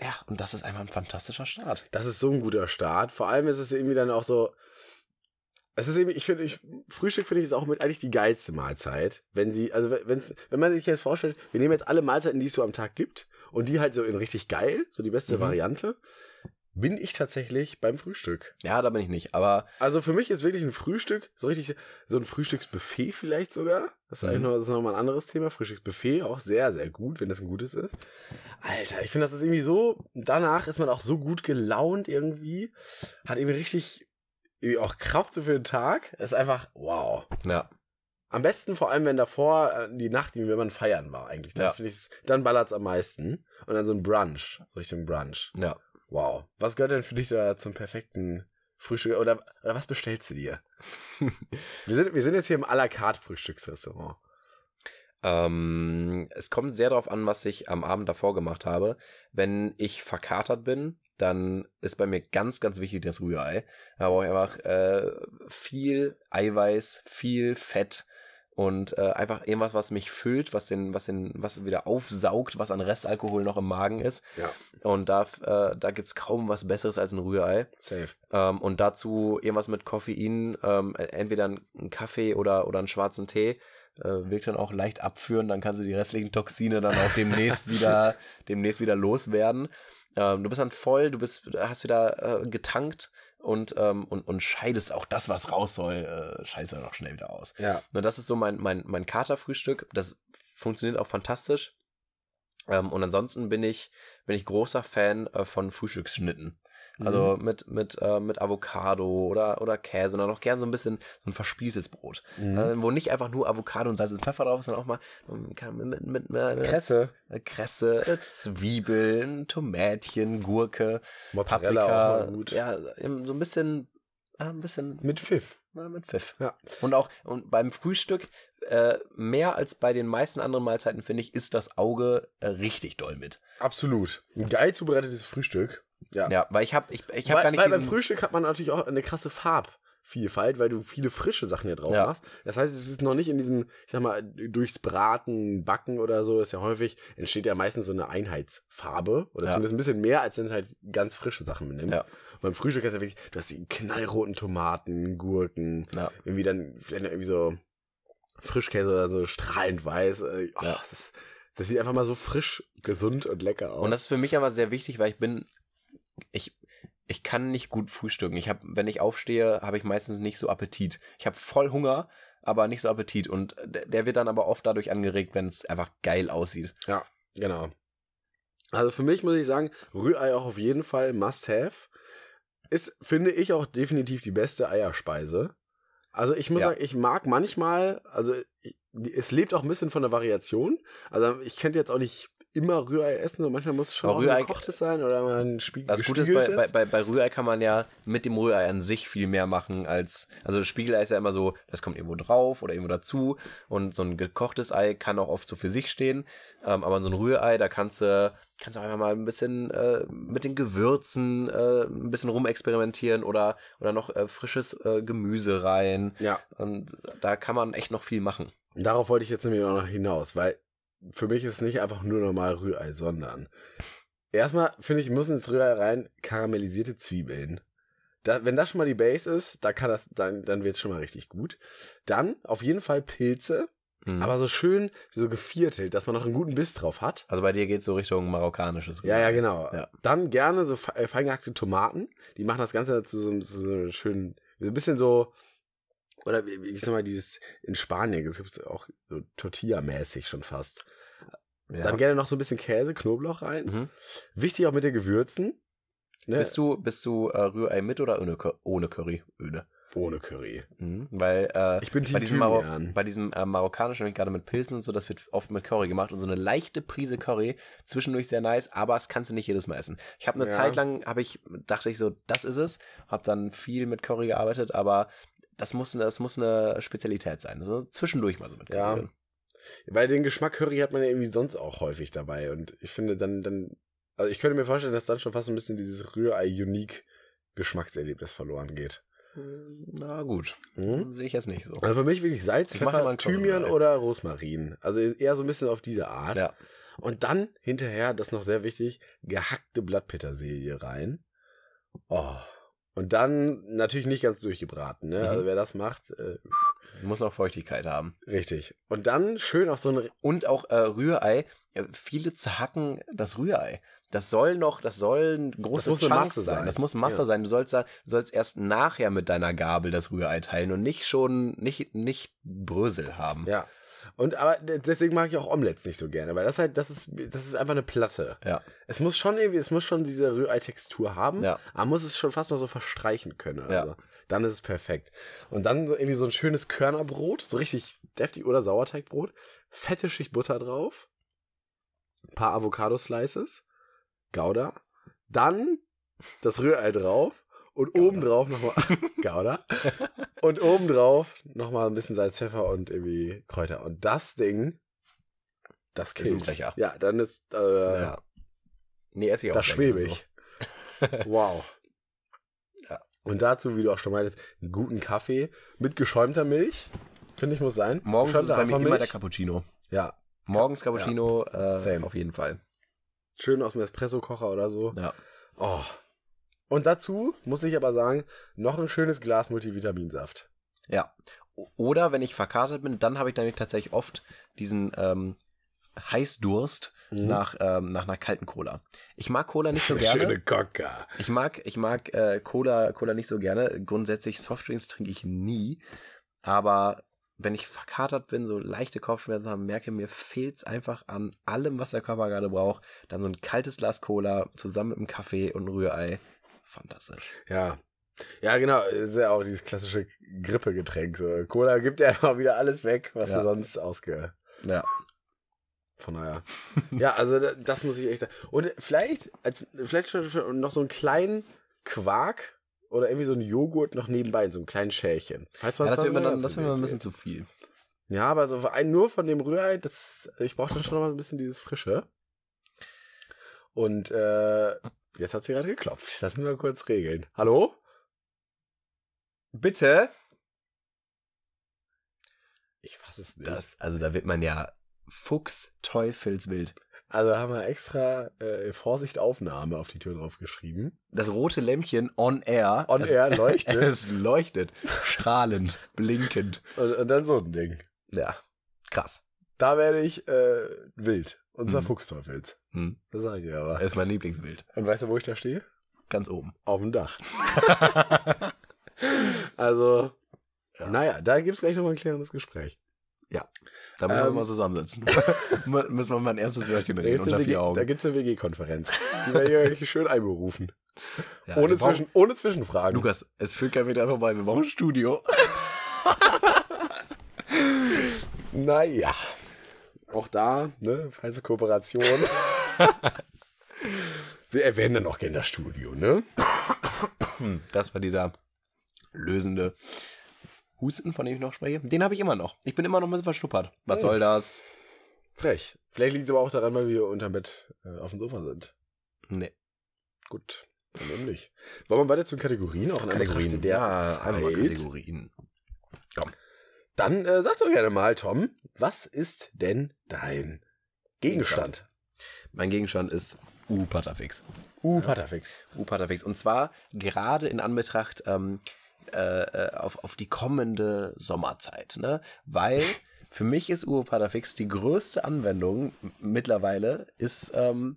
ja, und das ist einfach ein fantastischer Start. Das ist so ein guter Start. Vor allem ist es irgendwie dann auch so. Es ist irgendwie, ich finde, ich, Frühstück finde ich ist auch mit eigentlich die geilste Mahlzeit. Wenn sie, also wenn's, wenn man sich jetzt vorstellt, wir nehmen jetzt alle Mahlzeiten, die es so am Tag gibt, und die halt so in richtig geil, so die beste Mhm. Variante, bin ich tatsächlich beim Frühstück. Ja, da bin ich nicht, aber Also für mich ist wirklich ein Frühstück, so richtig, so ein Frühstücksbuffet vielleicht sogar. Das ist Mhm. eigentlich noch, das ist noch mal ein anderes Thema. Frühstücksbuffet auch sehr, sehr gut, wenn das ein gutes ist. Alter, ich finde, das ist irgendwie so, danach ist man auch so gut gelaunt irgendwie. Hat irgendwie richtig, irgendwie auch Kraft so für den Tag. Das ist einfach, wow. ja, Am besten vor allem, wenn davor äh, die Nacht, wenn man feiern war eigentlich. Dann Ja. finde ich dann ballert's am meisten. Und dann so ein Brunch, so Richtung Brunch. ja. Wow. Was gehört denn für dich da zum perfekten Frühstück? Oder, oder was bestellst du dir? wir, sind, wir sind jetzt hier im à la carte Frühstücksrestaurant. Ähm, es kommt sehr darauf an, was ich am Abend davor gemacht habe. Wenn ich verkatert bin, dann ist bei mir ganz, ganz wichtig das Rührei. Da brauche ich einfach äh, viel Eiweiß, viel Fett, und äh, einfach irgendwas, was mich füllt, was den, was den, was wieder aufsaugt, was an Restalkohol noch im Magen ist. Ja. Und da, äh, da gibt's kaum was Besseres als ein Rührei. Safe. Ähm, und dazu irgendwas mit Koffein, ähm, entweder einen Kaffee oder, oder einen schwarzen Tee. Äh, wirkt dann auch leicht abführen, dann kannst du die restlichen Toxine dann auch demnächst wieder, demnächst wieder loswerden. Ähm, du bist dann voll, du bist, hast wieder äh, getankt und, ähm, und, und scheidest auch das, was raus soll, äh, scheiße auch schnell wieder aus. Ja. Und das ist so mein, mein, mein Katerfrühstück. Das funktioniert auch fantastisch. Ähm, und ansonsten bin ich, bin ich großer Fan äh, von Frühstücksschnitten. Also Mhm. mit, mit, äh, mit Avocado oder, oder Käse dann auch gern so ein bisschen so ein verspieltes Brot. Mhm. Äh, wo nicht einfach nur Avocado und Salz und Pfeffer drauf ist, sondern auch mal ähm, mit, mit, mit, mit Kresse. äh, Kresse, äh, Zwiebeln, Tomätchen, Gurke, Mozzarella Paprika. auch mal gut. Ja, eben so ein bisschen, äh, ein bisschen Mit Pfiff. ja, mit Pfiff. Ja. Und auch und beim Frühstück, äh, mehr als bei den meisten anderen Mahlzeiten, finde ich, ist das Auge äh, richtig doll mit. Absolut. Ein geil zubereitetes Frühstück. Ja. Ja, weil ich habe ich, ich hab weil, gar nicht weil beim Frühstück hat man natürlich auch eine krasse Farbvielfalt, weil du viele frische Sachen hier drauf Ja. machst. Das heißt, es ist noch nicht in diesem, ich sag mal, durchs Braten, Backen oder so, ist ja häufig, entsteht ja meistens so eine Einheitsfarbe oder Ja. zumindest ein bisschen mehr, als wenn du halt ganz frische Sachen mitnimmst. Ja. Und beim Frühstück hast du wirklich, du hast die knallroten Tomaten, Gurken, Ja. irgendwie dann vielleicht irgendwie so Frischkäse oder so strahlend weiß. äh, Oh, das, ist, das sieht einfach mal so frisch, gesund und lecker aus. Und das ist für mich aber sehr wichtig, weil ich bin, ich, ich kann nicht gut frühstücken. Ich habe, wenn ich aufstehe, habe ich meistens nicht so Appetit. Ich habe voll Hunger, aber nicht so Appetit. Und der, wird dann aber oft dadurch angeregt, wenn es einfach geil aussieht. Ja, genau. Also für mich muss ich sagen, Rührei auch auf jeden Fall must have. Ist, finde ich, auch definitiv die beste Eierspeise. Also ich muss Ja. sagen, ich mag manchmal, also ich, es lebt auch ein bisschen von der Variation. Also ich könnte jetzt auch nicht immer Rührei essen, so manchmal muss es schon auch Rührei- gekochtes sein oder mal ein Spiegel. Das Gute ist, bei, bei, bei, Rührei kann man ja mit dem Rührei an sich viel mehr machen als, also das Spiegelei ist ja immer so, das kommt irgendwo drauf oder irgendwo dazu und so ein gekochtes Ei kann auch oft so für sich stehen, ähm, aber so ein Rührei, da kannst du, kannst du einfach mal ein bisschen äh, mit den Gewürzen äh, ein bisschen rumexperimentieren oder, oder noch äh, frisches äh, Gemüse rein Ja, und da kann man echt noch viel machen. darauf wollte ich jetzt nämlich auch noch hinaus, weil für mich ist es nicht einfach nur normal Rührei, sondern erstmal finde ich, müssen ins Rührei rein karamellisierte Zwiebeln. Da, wenn das schon mal die Base ist, da kann das, dann, dann wird es schon mal richtig gut. Dann auf jeden Fall Pilze, Mhm. aber so schön, so geviertelt, dass man noch einen guten Biss drauf hat. also bei dir geht so Richtung marokkanisches Ja, ja, genau. Ja. Dann gerne so fe- äh, feingehackte Tomaten. Die machen das Ganze zu so, so einem schönen, so ein bisschen so, oder wie, wie ich sag mal, dieses in Spanien, es gibt auch so Tortilla-mäßig schon fast. Ja. Dann gerne noch so ein bisschen Käse, Knoblauch rein. Mhm. Wichtig auch mit den Gewürzen. Ne? Bist du, bist du äh, Rührei mit oder ohne, ohne Curry? Öle. Ohne Curry. Mhm. Weil äh, Ich bin bei diesem, Maro bei diesem äh, marokkanischen, gerade mit Pilzen und so, das wird oft mit Curry gemacht und so eine leichte Prise Curry, zwischendurch sehr nice, aber das kannst du nicht jedes Mal essen. Ich habe eine Ja. Zeit lang, habe ich, dachte ich so, das ist es, habe dann viel mit Curry gearbeitet, aber das muss, das muss eine Spezialität sein. Also zwischendurch mal so mit. Ja. Weil den Geschmack Curry hat man ja irgendwie sonst auch häufig dabei. Und ich finde dann, dann, also ich könnte mir vorstellen, dass dann schon fast so ein bisschen dieses Rührei-Unique-Geschmackserlebnis verloren geht. Na gut, Mhm. sehe ich jetzt nicht so. Also für mich wirklich Salz, Ich Pfeffer, Thymian oder Rosmarin. Also eher so ein bisschen auf diese Art. Ja. Und dann hinterher, das ist noch sehr wichtig, gehackte Blattpetersilie rein. Oh. Und dann natürlich nicht ganz durchgebraten, ne? Mhm. Also wer das macht, äh, Muss noch Feuchtigkeit haben. richtig. Und dann schön auf so ein Und auch äh, Rührei. Ja, viele zerhacken das Rührei. Das soll noch, das soll ein große muss eine Chunks Masse sein. sein. Das muss Masse Ja. sein. Du sollst, da, du sollst erst nachher mit deiner Gabel das Rührei teilen und nicht schon, nicht, nicht Brösel haben. Ja. Und aber de- deswegen mag ich auch Omelettes nicht so gerne, weil das halt, das ist, das ist einfach eine Platte. Ja. Es muss schon irgendwie, es muss schon diese Rührei-Textur haben, Ja. aber muss es schon fast noch so verstreichen können. Ja. Also, dann ist es perfekt. Und dann so irgendwie so ein schönes Körnerbrot, so richtig deftig oder Sauerteigbrot, fette Schicht Butter drauf, ein paar Avocado-Slices, Gouda, dann das Rührei drauf und obendrauf nochmal Gouda und obendrauf nochmal ein bisschen Salz, Pfeffer und irgendwie Kräuter. Und das Ding, das killt. Ja, dann ist äh, Ja. Nee, esse ich auch. da gerne schwebe so. ich. Wow. Ja. Und dazu, wie du auch schon meintest, einen guten Kaffee mit geschäumter Milch. Finde ich, muss sein. Morgens ist bei mir immer der. Cappuccino. Ja, Morgens Cappuccino, Same. äh, auf jeden Fall. schön aus dem Espresso-Kocher oder so. Ja. Oh. Und dazu muss ich aber sagen, noch ein schönes Glas Multivitaminsaft. Ja. Oder wenn ich verkatert bin, dann habe ich nämlich tatsächlich oft diesen ähm, Heißdurst Mhm. nach, ähm, nach einer kalten Cola. Ich mag Cola nicht so gerne. Schöne Coca. Ich mag, ich mag äh, Cola, Cola nicht so gerne. Grundsätzlich Softdrinks trinke ich nie. Aber wenn ich verkatert bin, so leichte Kopfschmerzen habe, merke mir, fehlt's einfach an allem, was der Körper gerade braucht. Dann so ein kaltes Glas Cola zusammen mit einem Kaffee und einem Rührei. Fantastisch. Ja. Ja, genau. Ist ja auch dieses klassische Grippegetränk. So. Cola gibt ja immer wieder alles weg, was Ja. du sonst ausge. Ja. Von daher. ja, also da- das muss ich echt sagen. Und vielleicht, als, vielleicht schon noch so einen kleinen Quark oder irgendwie so einen Joghurt noch nebenbei, in so einem kleinen Schälchen. Falls man ja das mir Hause dann, das ein bisschen zu viel. Ja, aber so ein nur von dem Rührei, das, ich brauche dann schon noch mal ein bisschen dieses Frische. Und äh, jetzt hat sie gerade geklopft. Lass mich mal kurz regeln. Hallo? Bitte? Ich fass es nicht. Das, also da wird man ja Fuchs teufelswild. Also haben wir extra äh, Vorsicht Aufnahme auf die Tür drauf geschrieben. Das rote Lämpchen on air. On air leuchtet. Es leuchtet. Strahlend, blinkend. Und, und dann so ein Ding. Ja, krass. Da werde ich äh, wild. Und zwar Mhm. Fuchsteufels. Hm. Das sage ich aber. Das ist mein Lieblingsbild. Und weißt du, wo ich da stehe? Ganz oben. Auf dem Dach. also, Ja. naja, da gibt es gleich nochmal ein klärendes Gespräch. Da müssen wir Ähm. mal zusammensitzen. Mü- müssen wir mal ein erstes Wörtchen Da reden unter WG vier Da Augen. gibt es eine WG-Konferenz. Die werde ich euch schön einberufen. Ja, ohne, wir brauchen- Zwischen, ohne Zwischenfragen. Lukas, es führt kein dran vorbei. Wir brauchen ein Studio. Naja. Auch da, ne, falsche Kooperation. Wir erwähnen dann auch gerne das Studio, ne? Das war dieser lösende Husten, von dem ich noch spreche. Den habe ich immer noch. Ich bin immer noch ein bisschen verschnuppert. Was Oh. soll das? Frech. Vielleicht liegt es aber auch daran, weil wir unterm Bett äh, auf dem Sofa sind. Nee. Gut, dann eben nicht. Wollen wir weiter zu den Kategorien? Auch in Anbetracht der einmal Zeit. Kategorien. Dann äh, sag doch gerne mal, Tom, was ist denn dein Gegenstand? Mein Gegenstand ist U-Patafix. Uh, Patafix. U-Patafix. Und zwar gerade in Anbetracht ähm, äh, äh, auf, auf die kommende Sommerzeit. Ne? Weil für mich ist U-Patafix die größte Anwendung mittlerweile ist ähm,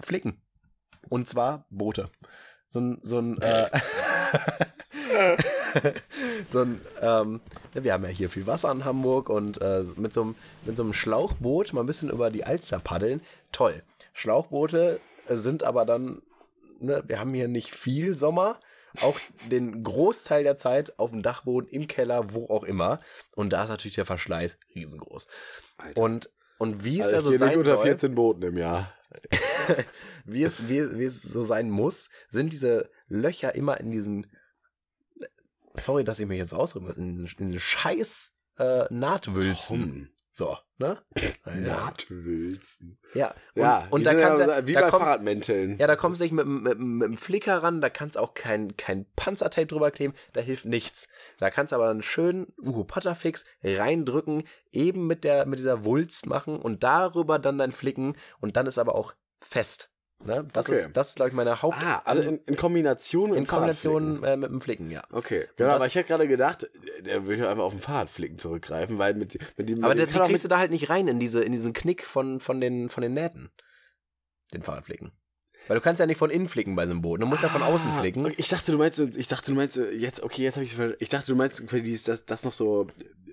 Flicken. Und zwar Boote. So ein, so ein, äh, so ein ähm, wir haben ja hier viel Wasser in Hamburg und äh, mit, so einem, mit so einem Schlauchboot mal ein bisschen über die Alster paddeln. Toll. Schlauchboote äh, sind aber dann, ne, wir haben hier nicht viel Sommer, auch den Großteil der Zeit auf dem Dachboden, im Keller, wo auch immer. Und da ist natürlich der Verschleiß riesengroß. Alter. Und, und wie es Also ja ich so sein unter soll, 14 Booten im Jahr. wie es, wie, wie es so sein muss, sind diese Löcher immer in diesen, sorry, dass ich mich jetzt ausdrücken muss, in, in diesen scheiß äh, Nahtwülzen. So, ne? Nahtwülzen. Ja, und, Ja, und da kannst ja du, wie da bei kommst, ja, da kommst du nicht mit, dem- mit, mit dem Flicker ran, da kannst auch kein, kein Panzertape drüber kleben, da hilft nichts. Da kannst du aber dann schön Uhu Patterfix reindrücken, eben mit der, mit dieser Wulst machen und darüber dann dein Flicken und dann ist aber auch fest. Ne? Das Okay. ist, das ist, glaube ich, meine Haupt, Ah, also in, in Kombination mit in. Kombination äh, mit dem Flicken, ja. Okay, genau, das- aber ich hätte gerade gedacht, der würde einfach auf den Fahrradflicken zurückgreifen, weil mit, mit dem. Aber mit der, dem die kann auch kriegst du da halt nicht rein in diese, in diesen Knick von, von den, von den Nähten. Den Fahrradflicken. Weil du kannst ja nicht von innen flicken bei so einem Boot. Du musst ja von außen Ah, flicken. Ich dachte, du meinst, ich dachte, du meinst jetzt, okay, jetzt habe ich, ich dachte, du meinst, dieses, dass, dass noch so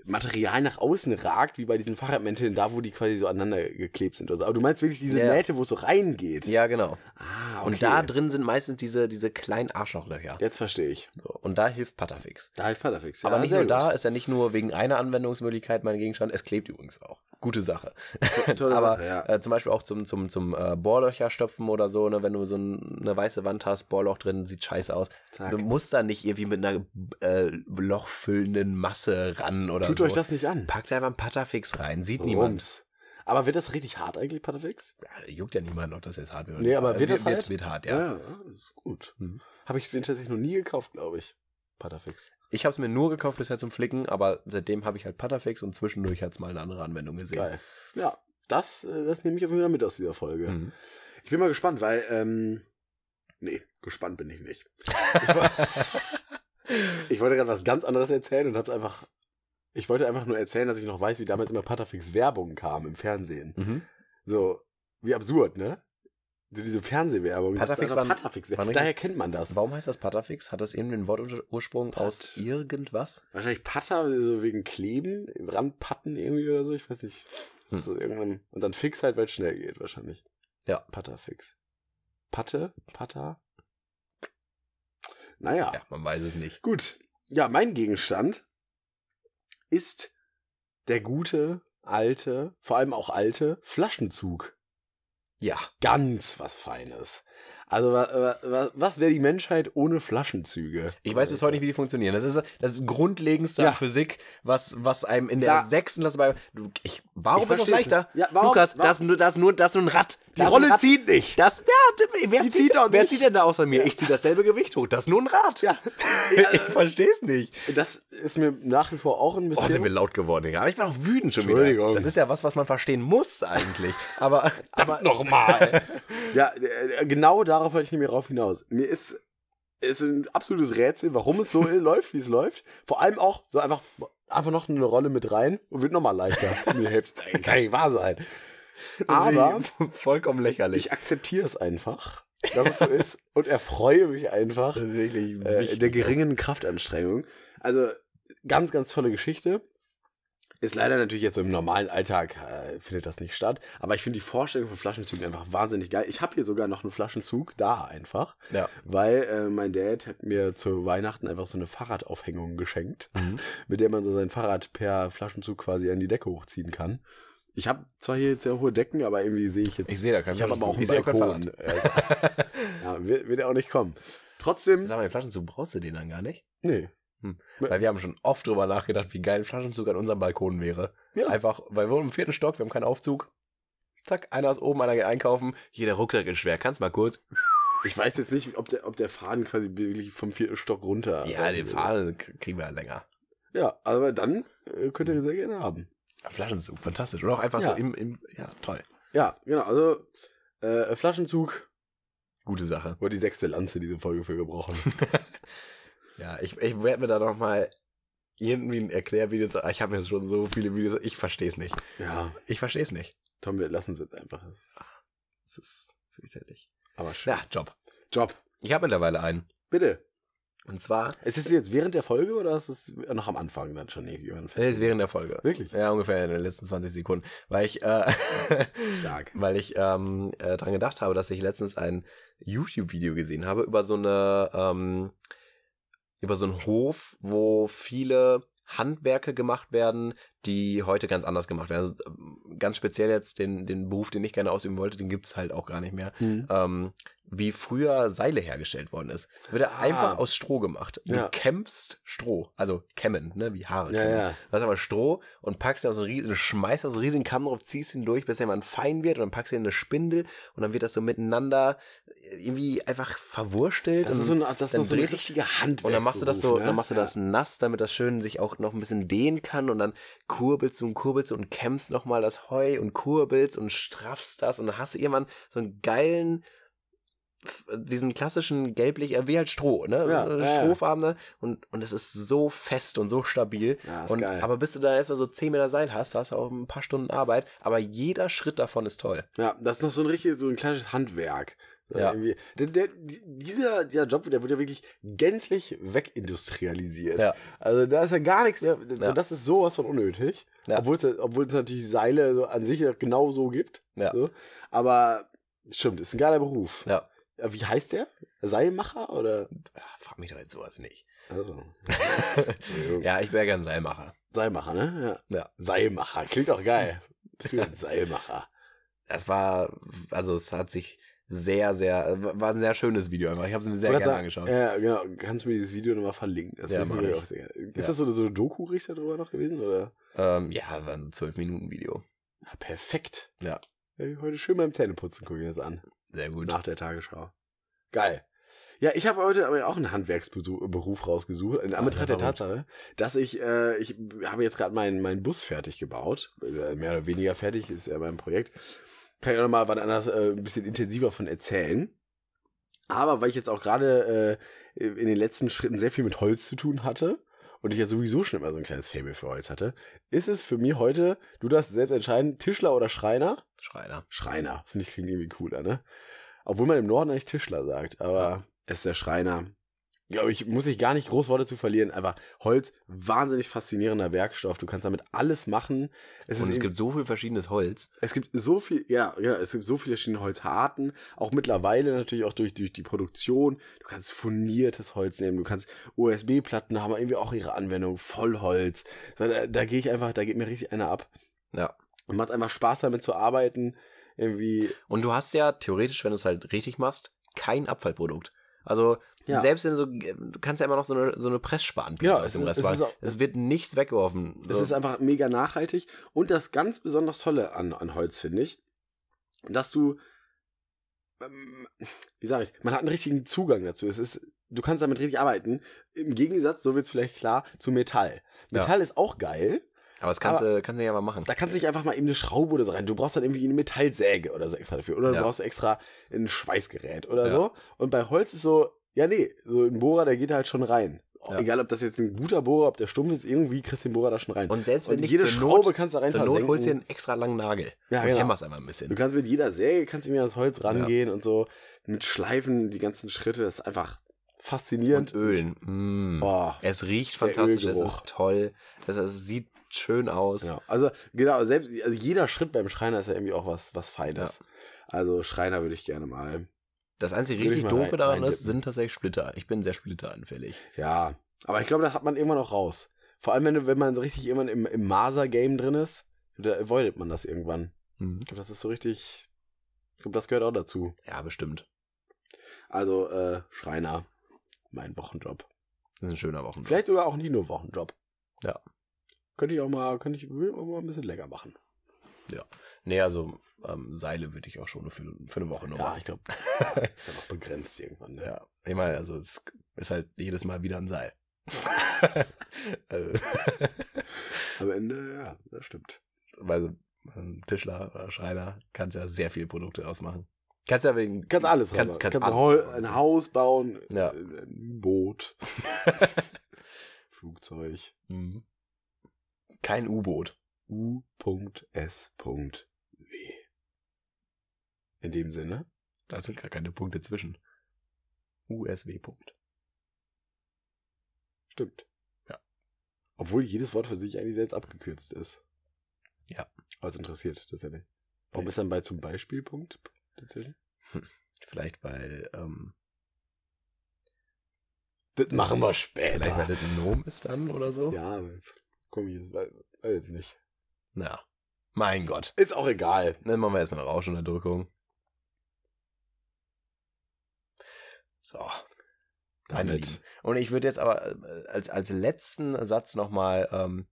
Material nach außen ragt, wie bei diesen Fahrradmänteln, da wo die quasi so aneinander geklebt sind oder so. Aber du meinst wirklich diese Ja. Nähte, wo es so reingeht. Ja, genau. Ah, okay. Und da drin sind meistens diese, diese kleinen Arschlochlöcher. Jetzt verstehe ich. So, und da hilft Patterfix. Da hilft Patafix. Ja, Aber nicht nur da, gut. ist ja nicht nur wegen einer Anwendungsmöglichkeit mein Gegenstand, es klebt übrigens auch. Gute Sache. Tolle Aber Sache, ja. äh, zum Beispiel auch zum, zum, zum äh, Bohrlöcher stopfen oder so, ne, wenn du so ein, eine weiße Wand hast, Bohrloch drin, sieht scheiße aus. Zack. Du musst da nicht irgendwie mit einer äh, lochfüllenden Masse ran oder Tut so. euch das nicht an. Packt einfach einen Patterfix rein, sieht niemand. Rums. Aber wird das richtig hart eigentlich, Patafix? Ja, juckt ja niemand, ob das jetzt hart wird. oder Nee, aber Äh, wird das wird, halt? wird hart, ja. ja ist gut. Mhm. Habe ich den tatsächlich noch nie gekauft, glaube ich. Patafix. Ich habe es mir nur gekauft bisher zum Flicken, aber seitdem habe ich halt Patafix und zwischendurch hat's mal eine andere Anwendung gesehen. Geil. Ja, das, das nehme ich auf jeden Fall mit aus dieser Folge. Mhm. Ich bin mal gespannt, weil, ähm, nee, gespannt bin ich nicht. Ich, woll- ich wollte gerade was ganz anderes erzählen und hab's einfach, ich wollte einfach nur erzählen, dass ich noch weiß, wie damals immer Patafix Werbung kam im Fernsehen. Mhm. So, wie absurd, ne? Diese Fernsehwerbung. Patafix waren- Patafix Daher kennt man das. Warum heißt das Patafix? Hat das irgendwie einen Wortursprung Pat. aus irgendwas? Wahrscheinlich Patter, so wegen Kleben, Randpatten irgendwie oder so, ich weiß nicht. Hm. So irgendwann, und dann Fix halt, weil es schnell geht, wahrscheinlich. Ja. Patterfix. Patte? Patter? Naja, Ja, man weiß es nicht. gut. Ja, mein Gegenstand ist der gute, alte, vor allem auch alte Flaschenzug. Ja. Ganz was Feines. Also, wa, wa, wa, was wäre die Menschheit ohne Flaschenzüge? Ich weiß bis heute nicht, wie die funktionieren. Das ist das Grundlegendste Ja. an Physik, was, was einem in der Da- sechsten Klasse bei. Ich, warum Ich ist das leichter? Ja, warum- Lukas, warum- das, ist nur, das, ist nur, das ist nur ein Rad. Die Das Rolle Rad. zieht nicht. Das, ja, wer, Die zieht, zieht wer zieht denn da außer mir? Ich ziehe dasselbe Gewicht hoch. Das ist nur ein Rad. Ja. ich versteh's nicht. Das ist mir nach wie vor auch ein Oh, sind bisschen. wir laut geworden, Digga. Aber ich bin auch wütend schon wieder. Entschuldigung. Das ist ja was, was man verstehen muss eigentlich. Aber, aber nochmal. ja, äh, genau darauf wollte ich nämlich rauf hinaus. Mir ist es ist ein absolutes Rätsel, warum es so läuft, wie es läuft. Vor allem auch so einfach, einfach noch eine Rolle mit rein und wird nochmal leichter. Mir hilft's. Ey, Kann nicht wahr sein. Aber vollkommen lächerlich. ich akzeptiere es einfach, dass es so ist und erfreue mich einfach ist wirklich äh, der geringen Kraftanstrengung. Also ganz, ganz tolle Geschichte. Ist leider natürlich jetzt so im normalen Alltag äh, findet das nicht statt. Aber ich finde die Vorstellung von Flaschenzügen einfach wahnsinnig geil. Ich habe hier sogar noch einen Flaschenzug da einfach, Ja. weil äh, mein Dad hat mir zu Weihnachten einfach so eine Fahrradaufhängung geschenkt, Mhm. mit der man so sein Fahrrad per Flaschenzug quasi an die Decke hochziehen kann. Ich habe zwar hier jetzt sehr hohe Decken, aber irgendwie sehe ich jetzt. Ich sehe da keinen Ich habe aber auch einen Balkon. Fahrrad. ja, wird, wird er auch nicht kommen. Trotzdem, Sag mal, den Flaschenzug brauchst du den dann gar nicht? nee. Weil wir haben schon oft drüber nachgedacht, wie geil ein Flaschenzug an unserem Balkon wäre. Ja. Einfach, weil wir wohnen im vierten Stock, wir haben keinen Aufzug. Zack, einer ist oben, einer geht einkaufen. Hier, der Rucksack ist schwer. Kannst mal kurz. Ich weiß jetzt nicht, ob der, ob der Faden quasi wirklich vom vierten Stock runter. Ja, den Faden k- kriegen wir ja länger. Ja, aber dann äh, könnt ihr sehr gerne haben. Flaschenzug, fantastisch. Oder auch einfach Ja. so im, im, ja, toll. Ja, genau. Also äh, Flaschenzug Gute Sache. wurde die sechste Lanze diese Folge für gebrochen. Ja, ich, ich werde mir da noch mal irgendwie ein Erklärvideo zu. Ich habe mir schon so viele Videos. Ich verstehe es nicht. ja, Ich verstehe es nicht. Tom, wir lassen es jetzt einfach. Das ist- Es ist fürchterlich. Aber schön. Ja, Job. Job. Ich habe mittlerweile einen. Bitte. Und zwar, Ist es jetzt während der Folge oder ist es noch am Anfang dann schon irgendwann das ist während der Folge. Wirklich? Ja, ungefähr in den letzten 20 Sekunden. Weil ich, äh, Stark. weil ich ähm, äh, dran gedacht habe, dass ich letztens ein YouTube-Video gesehen habe über so eine, ähm, über so einen Hof, wo viele Handwerke gemacht werden, die heute ganz anders gemacht werden. Also, ähm, ganz speziell jetzt den, den Beruf, den ich gerne ausüben wollte, den gibt's halt auch gar nicht mehr. Hm. Ähm, wie früher Seile hergestellt worden ist. Wird er Ah. einfach aus Stroh gemacht. Du Ja. kämpfst Stroh, also kämmen, ne, wie Haare Ja, kämmen. ja. Du hast aber Stroh und packst da so einen riesen, schmeißt da so einen riesigen Kamm drauf, ziehst ihn durch, bis er mal fein wird und dann packst du ihn in eine Spindel und dann wird das so miteinander irgendwie einfach verwurstelt. Das ist so ein, das ist so ein richtiger Handwerk. und dann machst du das so, dann machst du das nass, damit das schön sich auch noch ein bisschen dehnen kann und dann kurbelst du und kurbelst du und kämmst nochmal das Heu und kurbelst und straffst das und dann hast du irgendwann so einen geilen, diesen klassischen gelblich, äh, wie halt Stroh, ne? Ja, Äh, ja. Strohfarbene und, und es ist so fest und so stabil. Ja, und, geil. Aber bis du da erstmal so 10 Meter Seil hast, hast du auch ein paar Stunden Arbeit, aber jeder Schritt davon ist toll. Ja, das ist noch so ein richtig, so ein klassisches Handwerk. So Ja. Der, der, dieser, dieser Job, der wird ja wirklich gänzlich wegindustrialisiert. Ja. Also da ist ja gar nichts mehr. So, Ja. das ist sowas von unnötig. Ja. Obwohl es obwohl es natürlich Seile so an sich genau so gibt. Ja. So. Aber stimmt, ist ein geiler Beruf. Ja. Ja, Wie heißt der? Seilmacher oder? ja frag mich doch jetzt sowas nicht. Also, Ja, ich wäre gern Seilmacher. Seilmacher, ne? Ja. Ja. Seilmacher, klingt auch geil. Bist du ein Seilmacher? Es war, also es hat sich sehr, sehr, war ein sehr schönes Video einfach. Ich habe es mir sehr gerne wollte angeschaut. sagen, Ja, genau. Kannst du mir dieses Video nochmal verlinken? Das Ja, mach ich. auch sehr gerne. Ist Ja. das so, so eine Doku-Richter drüber noch gewesen? Oder? Ähm, ja, war ein 12-Minuten-Video. Ja, perfekt. Ja. Ja, Heute schön beim Zähneputzen gucke ich das an. Sehr gut. Nach der Tagesschau. Geil. Ja, ich habe heute aber auch einen Handwerksberuf rausgesucht, in Anbetracht der. Tatsache, dass ich, äh, ich habe jetzt gerade meinen meinen Bus fertig gebaut, äh, mehr oder weniger fertig, ist ja mein Projekt. Kann ich auch nochmal wann anders äh, ein bisschen intensiver von erzählen. Aber weil ich jetzt auch gerade äh, in den letzten Schritten sehr viel mit Holz zu tun hatte und ich ja sowieso schon immer so ein kleines Faible für Holz hatte, ist es für mich heute, du darfst selbst entscheiden, Tischler oder Schreiner? Schreiner. Schreiner, finde ich klingt irgendwie cooler, ne? Obwohl man im Norden eigentlich Tischler sagt, aber es ist der Schreiner. Glaube ich, muss ich gar nicht groß Worte zu verlieren. Einfach Holz, wahnsinnig faszinierender Werkstoff. Du kannst damit alles machen. Es, Und es gibt so viel verschiedenes Holz. es gibt so viel, ja, ja, es gibt so viele verschiedene Holzarten. Auch mittlerweile natürlich auch durch, durch die Produktion. Du kannst furniertes Holz nehmen. Du kannst USB-Platten haben irgendwie auch ihre Anwendung. Vollholz. Da, da gehe ich einfach, da geht mir richtig einer ab. Ja. Und macht einfach Spaß damit zu arbeiten. Irgendwie, Und du hast ja theoretisch, wenn du es halt richtig machst, kein Abfallprodukt. Also Ja. selbst in so, du kannst ja immer noch so eine, so eine Pressspan Ja, aus es dem es Restwagen. ist auch- Es wird nichts weggeworfen. Das So. ist einfach mega nachhaltig. Und das ganz besonders Tolle an, an Holz, finde ich, dass du, ähm, wie sage ich, man hat einen richtigen Zugang dazu. Es ist, du kannst damit richtig arbeiten. Im Gegensatz, so wird es vielleicht klar, zu Metall. Ja. Metall ist auch geil. Aber das kannst, du, kannst du ja mal machen. Da kannst du nicht einfach mal eben eine Schraube oder so rein. Du brauchst dann irgendwie eine Metallsäge oder so extra dafür. Oder du Ja. brauchst extra ein Schweißgerät oder Ja. so. Und bei Holz ist so, ja nee, so ein Bohrer, der geht halt schon rein. Ja. Egal, ob das jetzt ein guter Bohrer, ob der stumpf ist, irgendwie kriegst du den Bohrer da schon rein. Und selbst wenn Und jede zur Schraube Not, kannst du rein zur Not versenken. holst du dir einen extra langen Nagel. Ja, und genau. hämmerst einfach ein bisschen. Du kannst mit jeder Säge, kannst du mir ans Holz rangehen und so mit Schleifen, die ganzen Schritte, das ist einfach faszinierend. und Ölen. Mm. Oh, Es riecht fantastisch, es ist toll, es, es sieht schön aus. ja. Also, genau, selbst, also jeder Schritt beim Schreiner ist ja irgendwie auch was, was Feines. Also, Schreiner würde ich gerne mal. Das einzige richtig doofe rein- daran ist, sind tatsächlich Splitter. Ich bin sehr splitteranfällig. Ja. Aber ich glaube, das hat man irgendwann auch raus. Vor allem, wenn, du, wenn man so richtig irgendwann im, im Maser-Game drin ist, da avoidet man das irgendwann. Mhm. Ich glaube, das ist so richtig. Ich glaube, das gehört auch dazu. Ja, bestimmt. Also, äh, Schreiner. Mein Wochenjob. Das ist ein schöner Wochenende. Vielleicht sogar auch nicht nur Wochenjob. Ja. Könnte ich auch mal, könnte ich auch mal ein bisschen länger machen. Nee, also ähm, Seile würde ich auch schon für, für eine Woche noch Ja, machen. ich glaube, ist ja noch begrenzt irgendwann. Ne? Ja, ich meine, also es ist halt jedes Mal wieder ein Seil. also, Am Ende, ja, das stimmt. weil ein Tischler oder Schreiner kannst ja sehr viele Produkte ausmachen. Kannst ja wegen Kannst alles kannst, kannst kannst alles ein Haus bauen, Ja. äh, ein Boot, Flugzeug, Mhm. Kein U-Boot. U.S.W. In dem Sinne, Da sind gar keine Punkte zwischen. USW. Punkt. stimmt. Ja. Obwohl jedes Wort für sich eigentlich selbst abgekürzt ist. Ja. Aber es interessiert das ja nicht. Warum Nee. ist dann bei zum Beispielpunkt tatsächlich? Vielleicht weil, ähm, Das machen wir später. vielleicht weil das ein Nom ist dann oder so. Ja, komm ich, weiß, weiß jetzt nicht. Na, mein Gott. Ist auch egal. Dann machen wir erstmal eine Rauschunterdrückung. So. Damit. Und ich würde jetzt aber äh, als, als letzten Satz nochmal, ähm,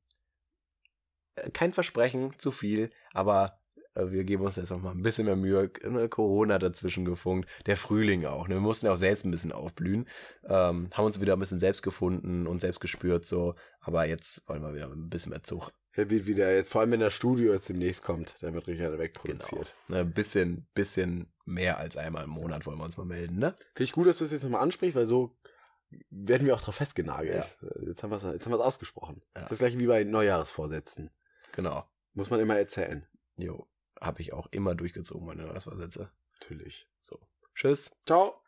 äh, kein Versprechen, zu viel, aber wir geben uns jetzt noch mal ein bisschen mehr Mühe. Corona dazwischen gefunkt, der Frühling auch. Ne? Wir mussten ja auch selbst ein bisschen aufblühen, ähm, haben uns wieder ein bisschen selbst gefunden und selbst gespürt so, aber jetzt wollen wir wieder ein bisschen mehr Zug. Er wird wieder jetzt, vor allem wenn das Studio jetzt demnächst kommt, dann wird Richard wegproduziert. Ne, ein bisschen, bisschen mehr als einmal im Monat wollen wir uns mal melden, ne? Finde ich gut, dass du das jetzt nochmal ansprichst, weil so werden wir auch drauf festgenagelt. Jetzt haben wir es jetzt haben wir's ausgesprochen. Ja. Das ist gleich wie bei Neujahresvorsätzen. Genau. Muss man immer erzählen. Jo, habe ich auch immer durchgezogen, meine Neujahrsvorsätze. Natürlich. Tschüss. Ciao.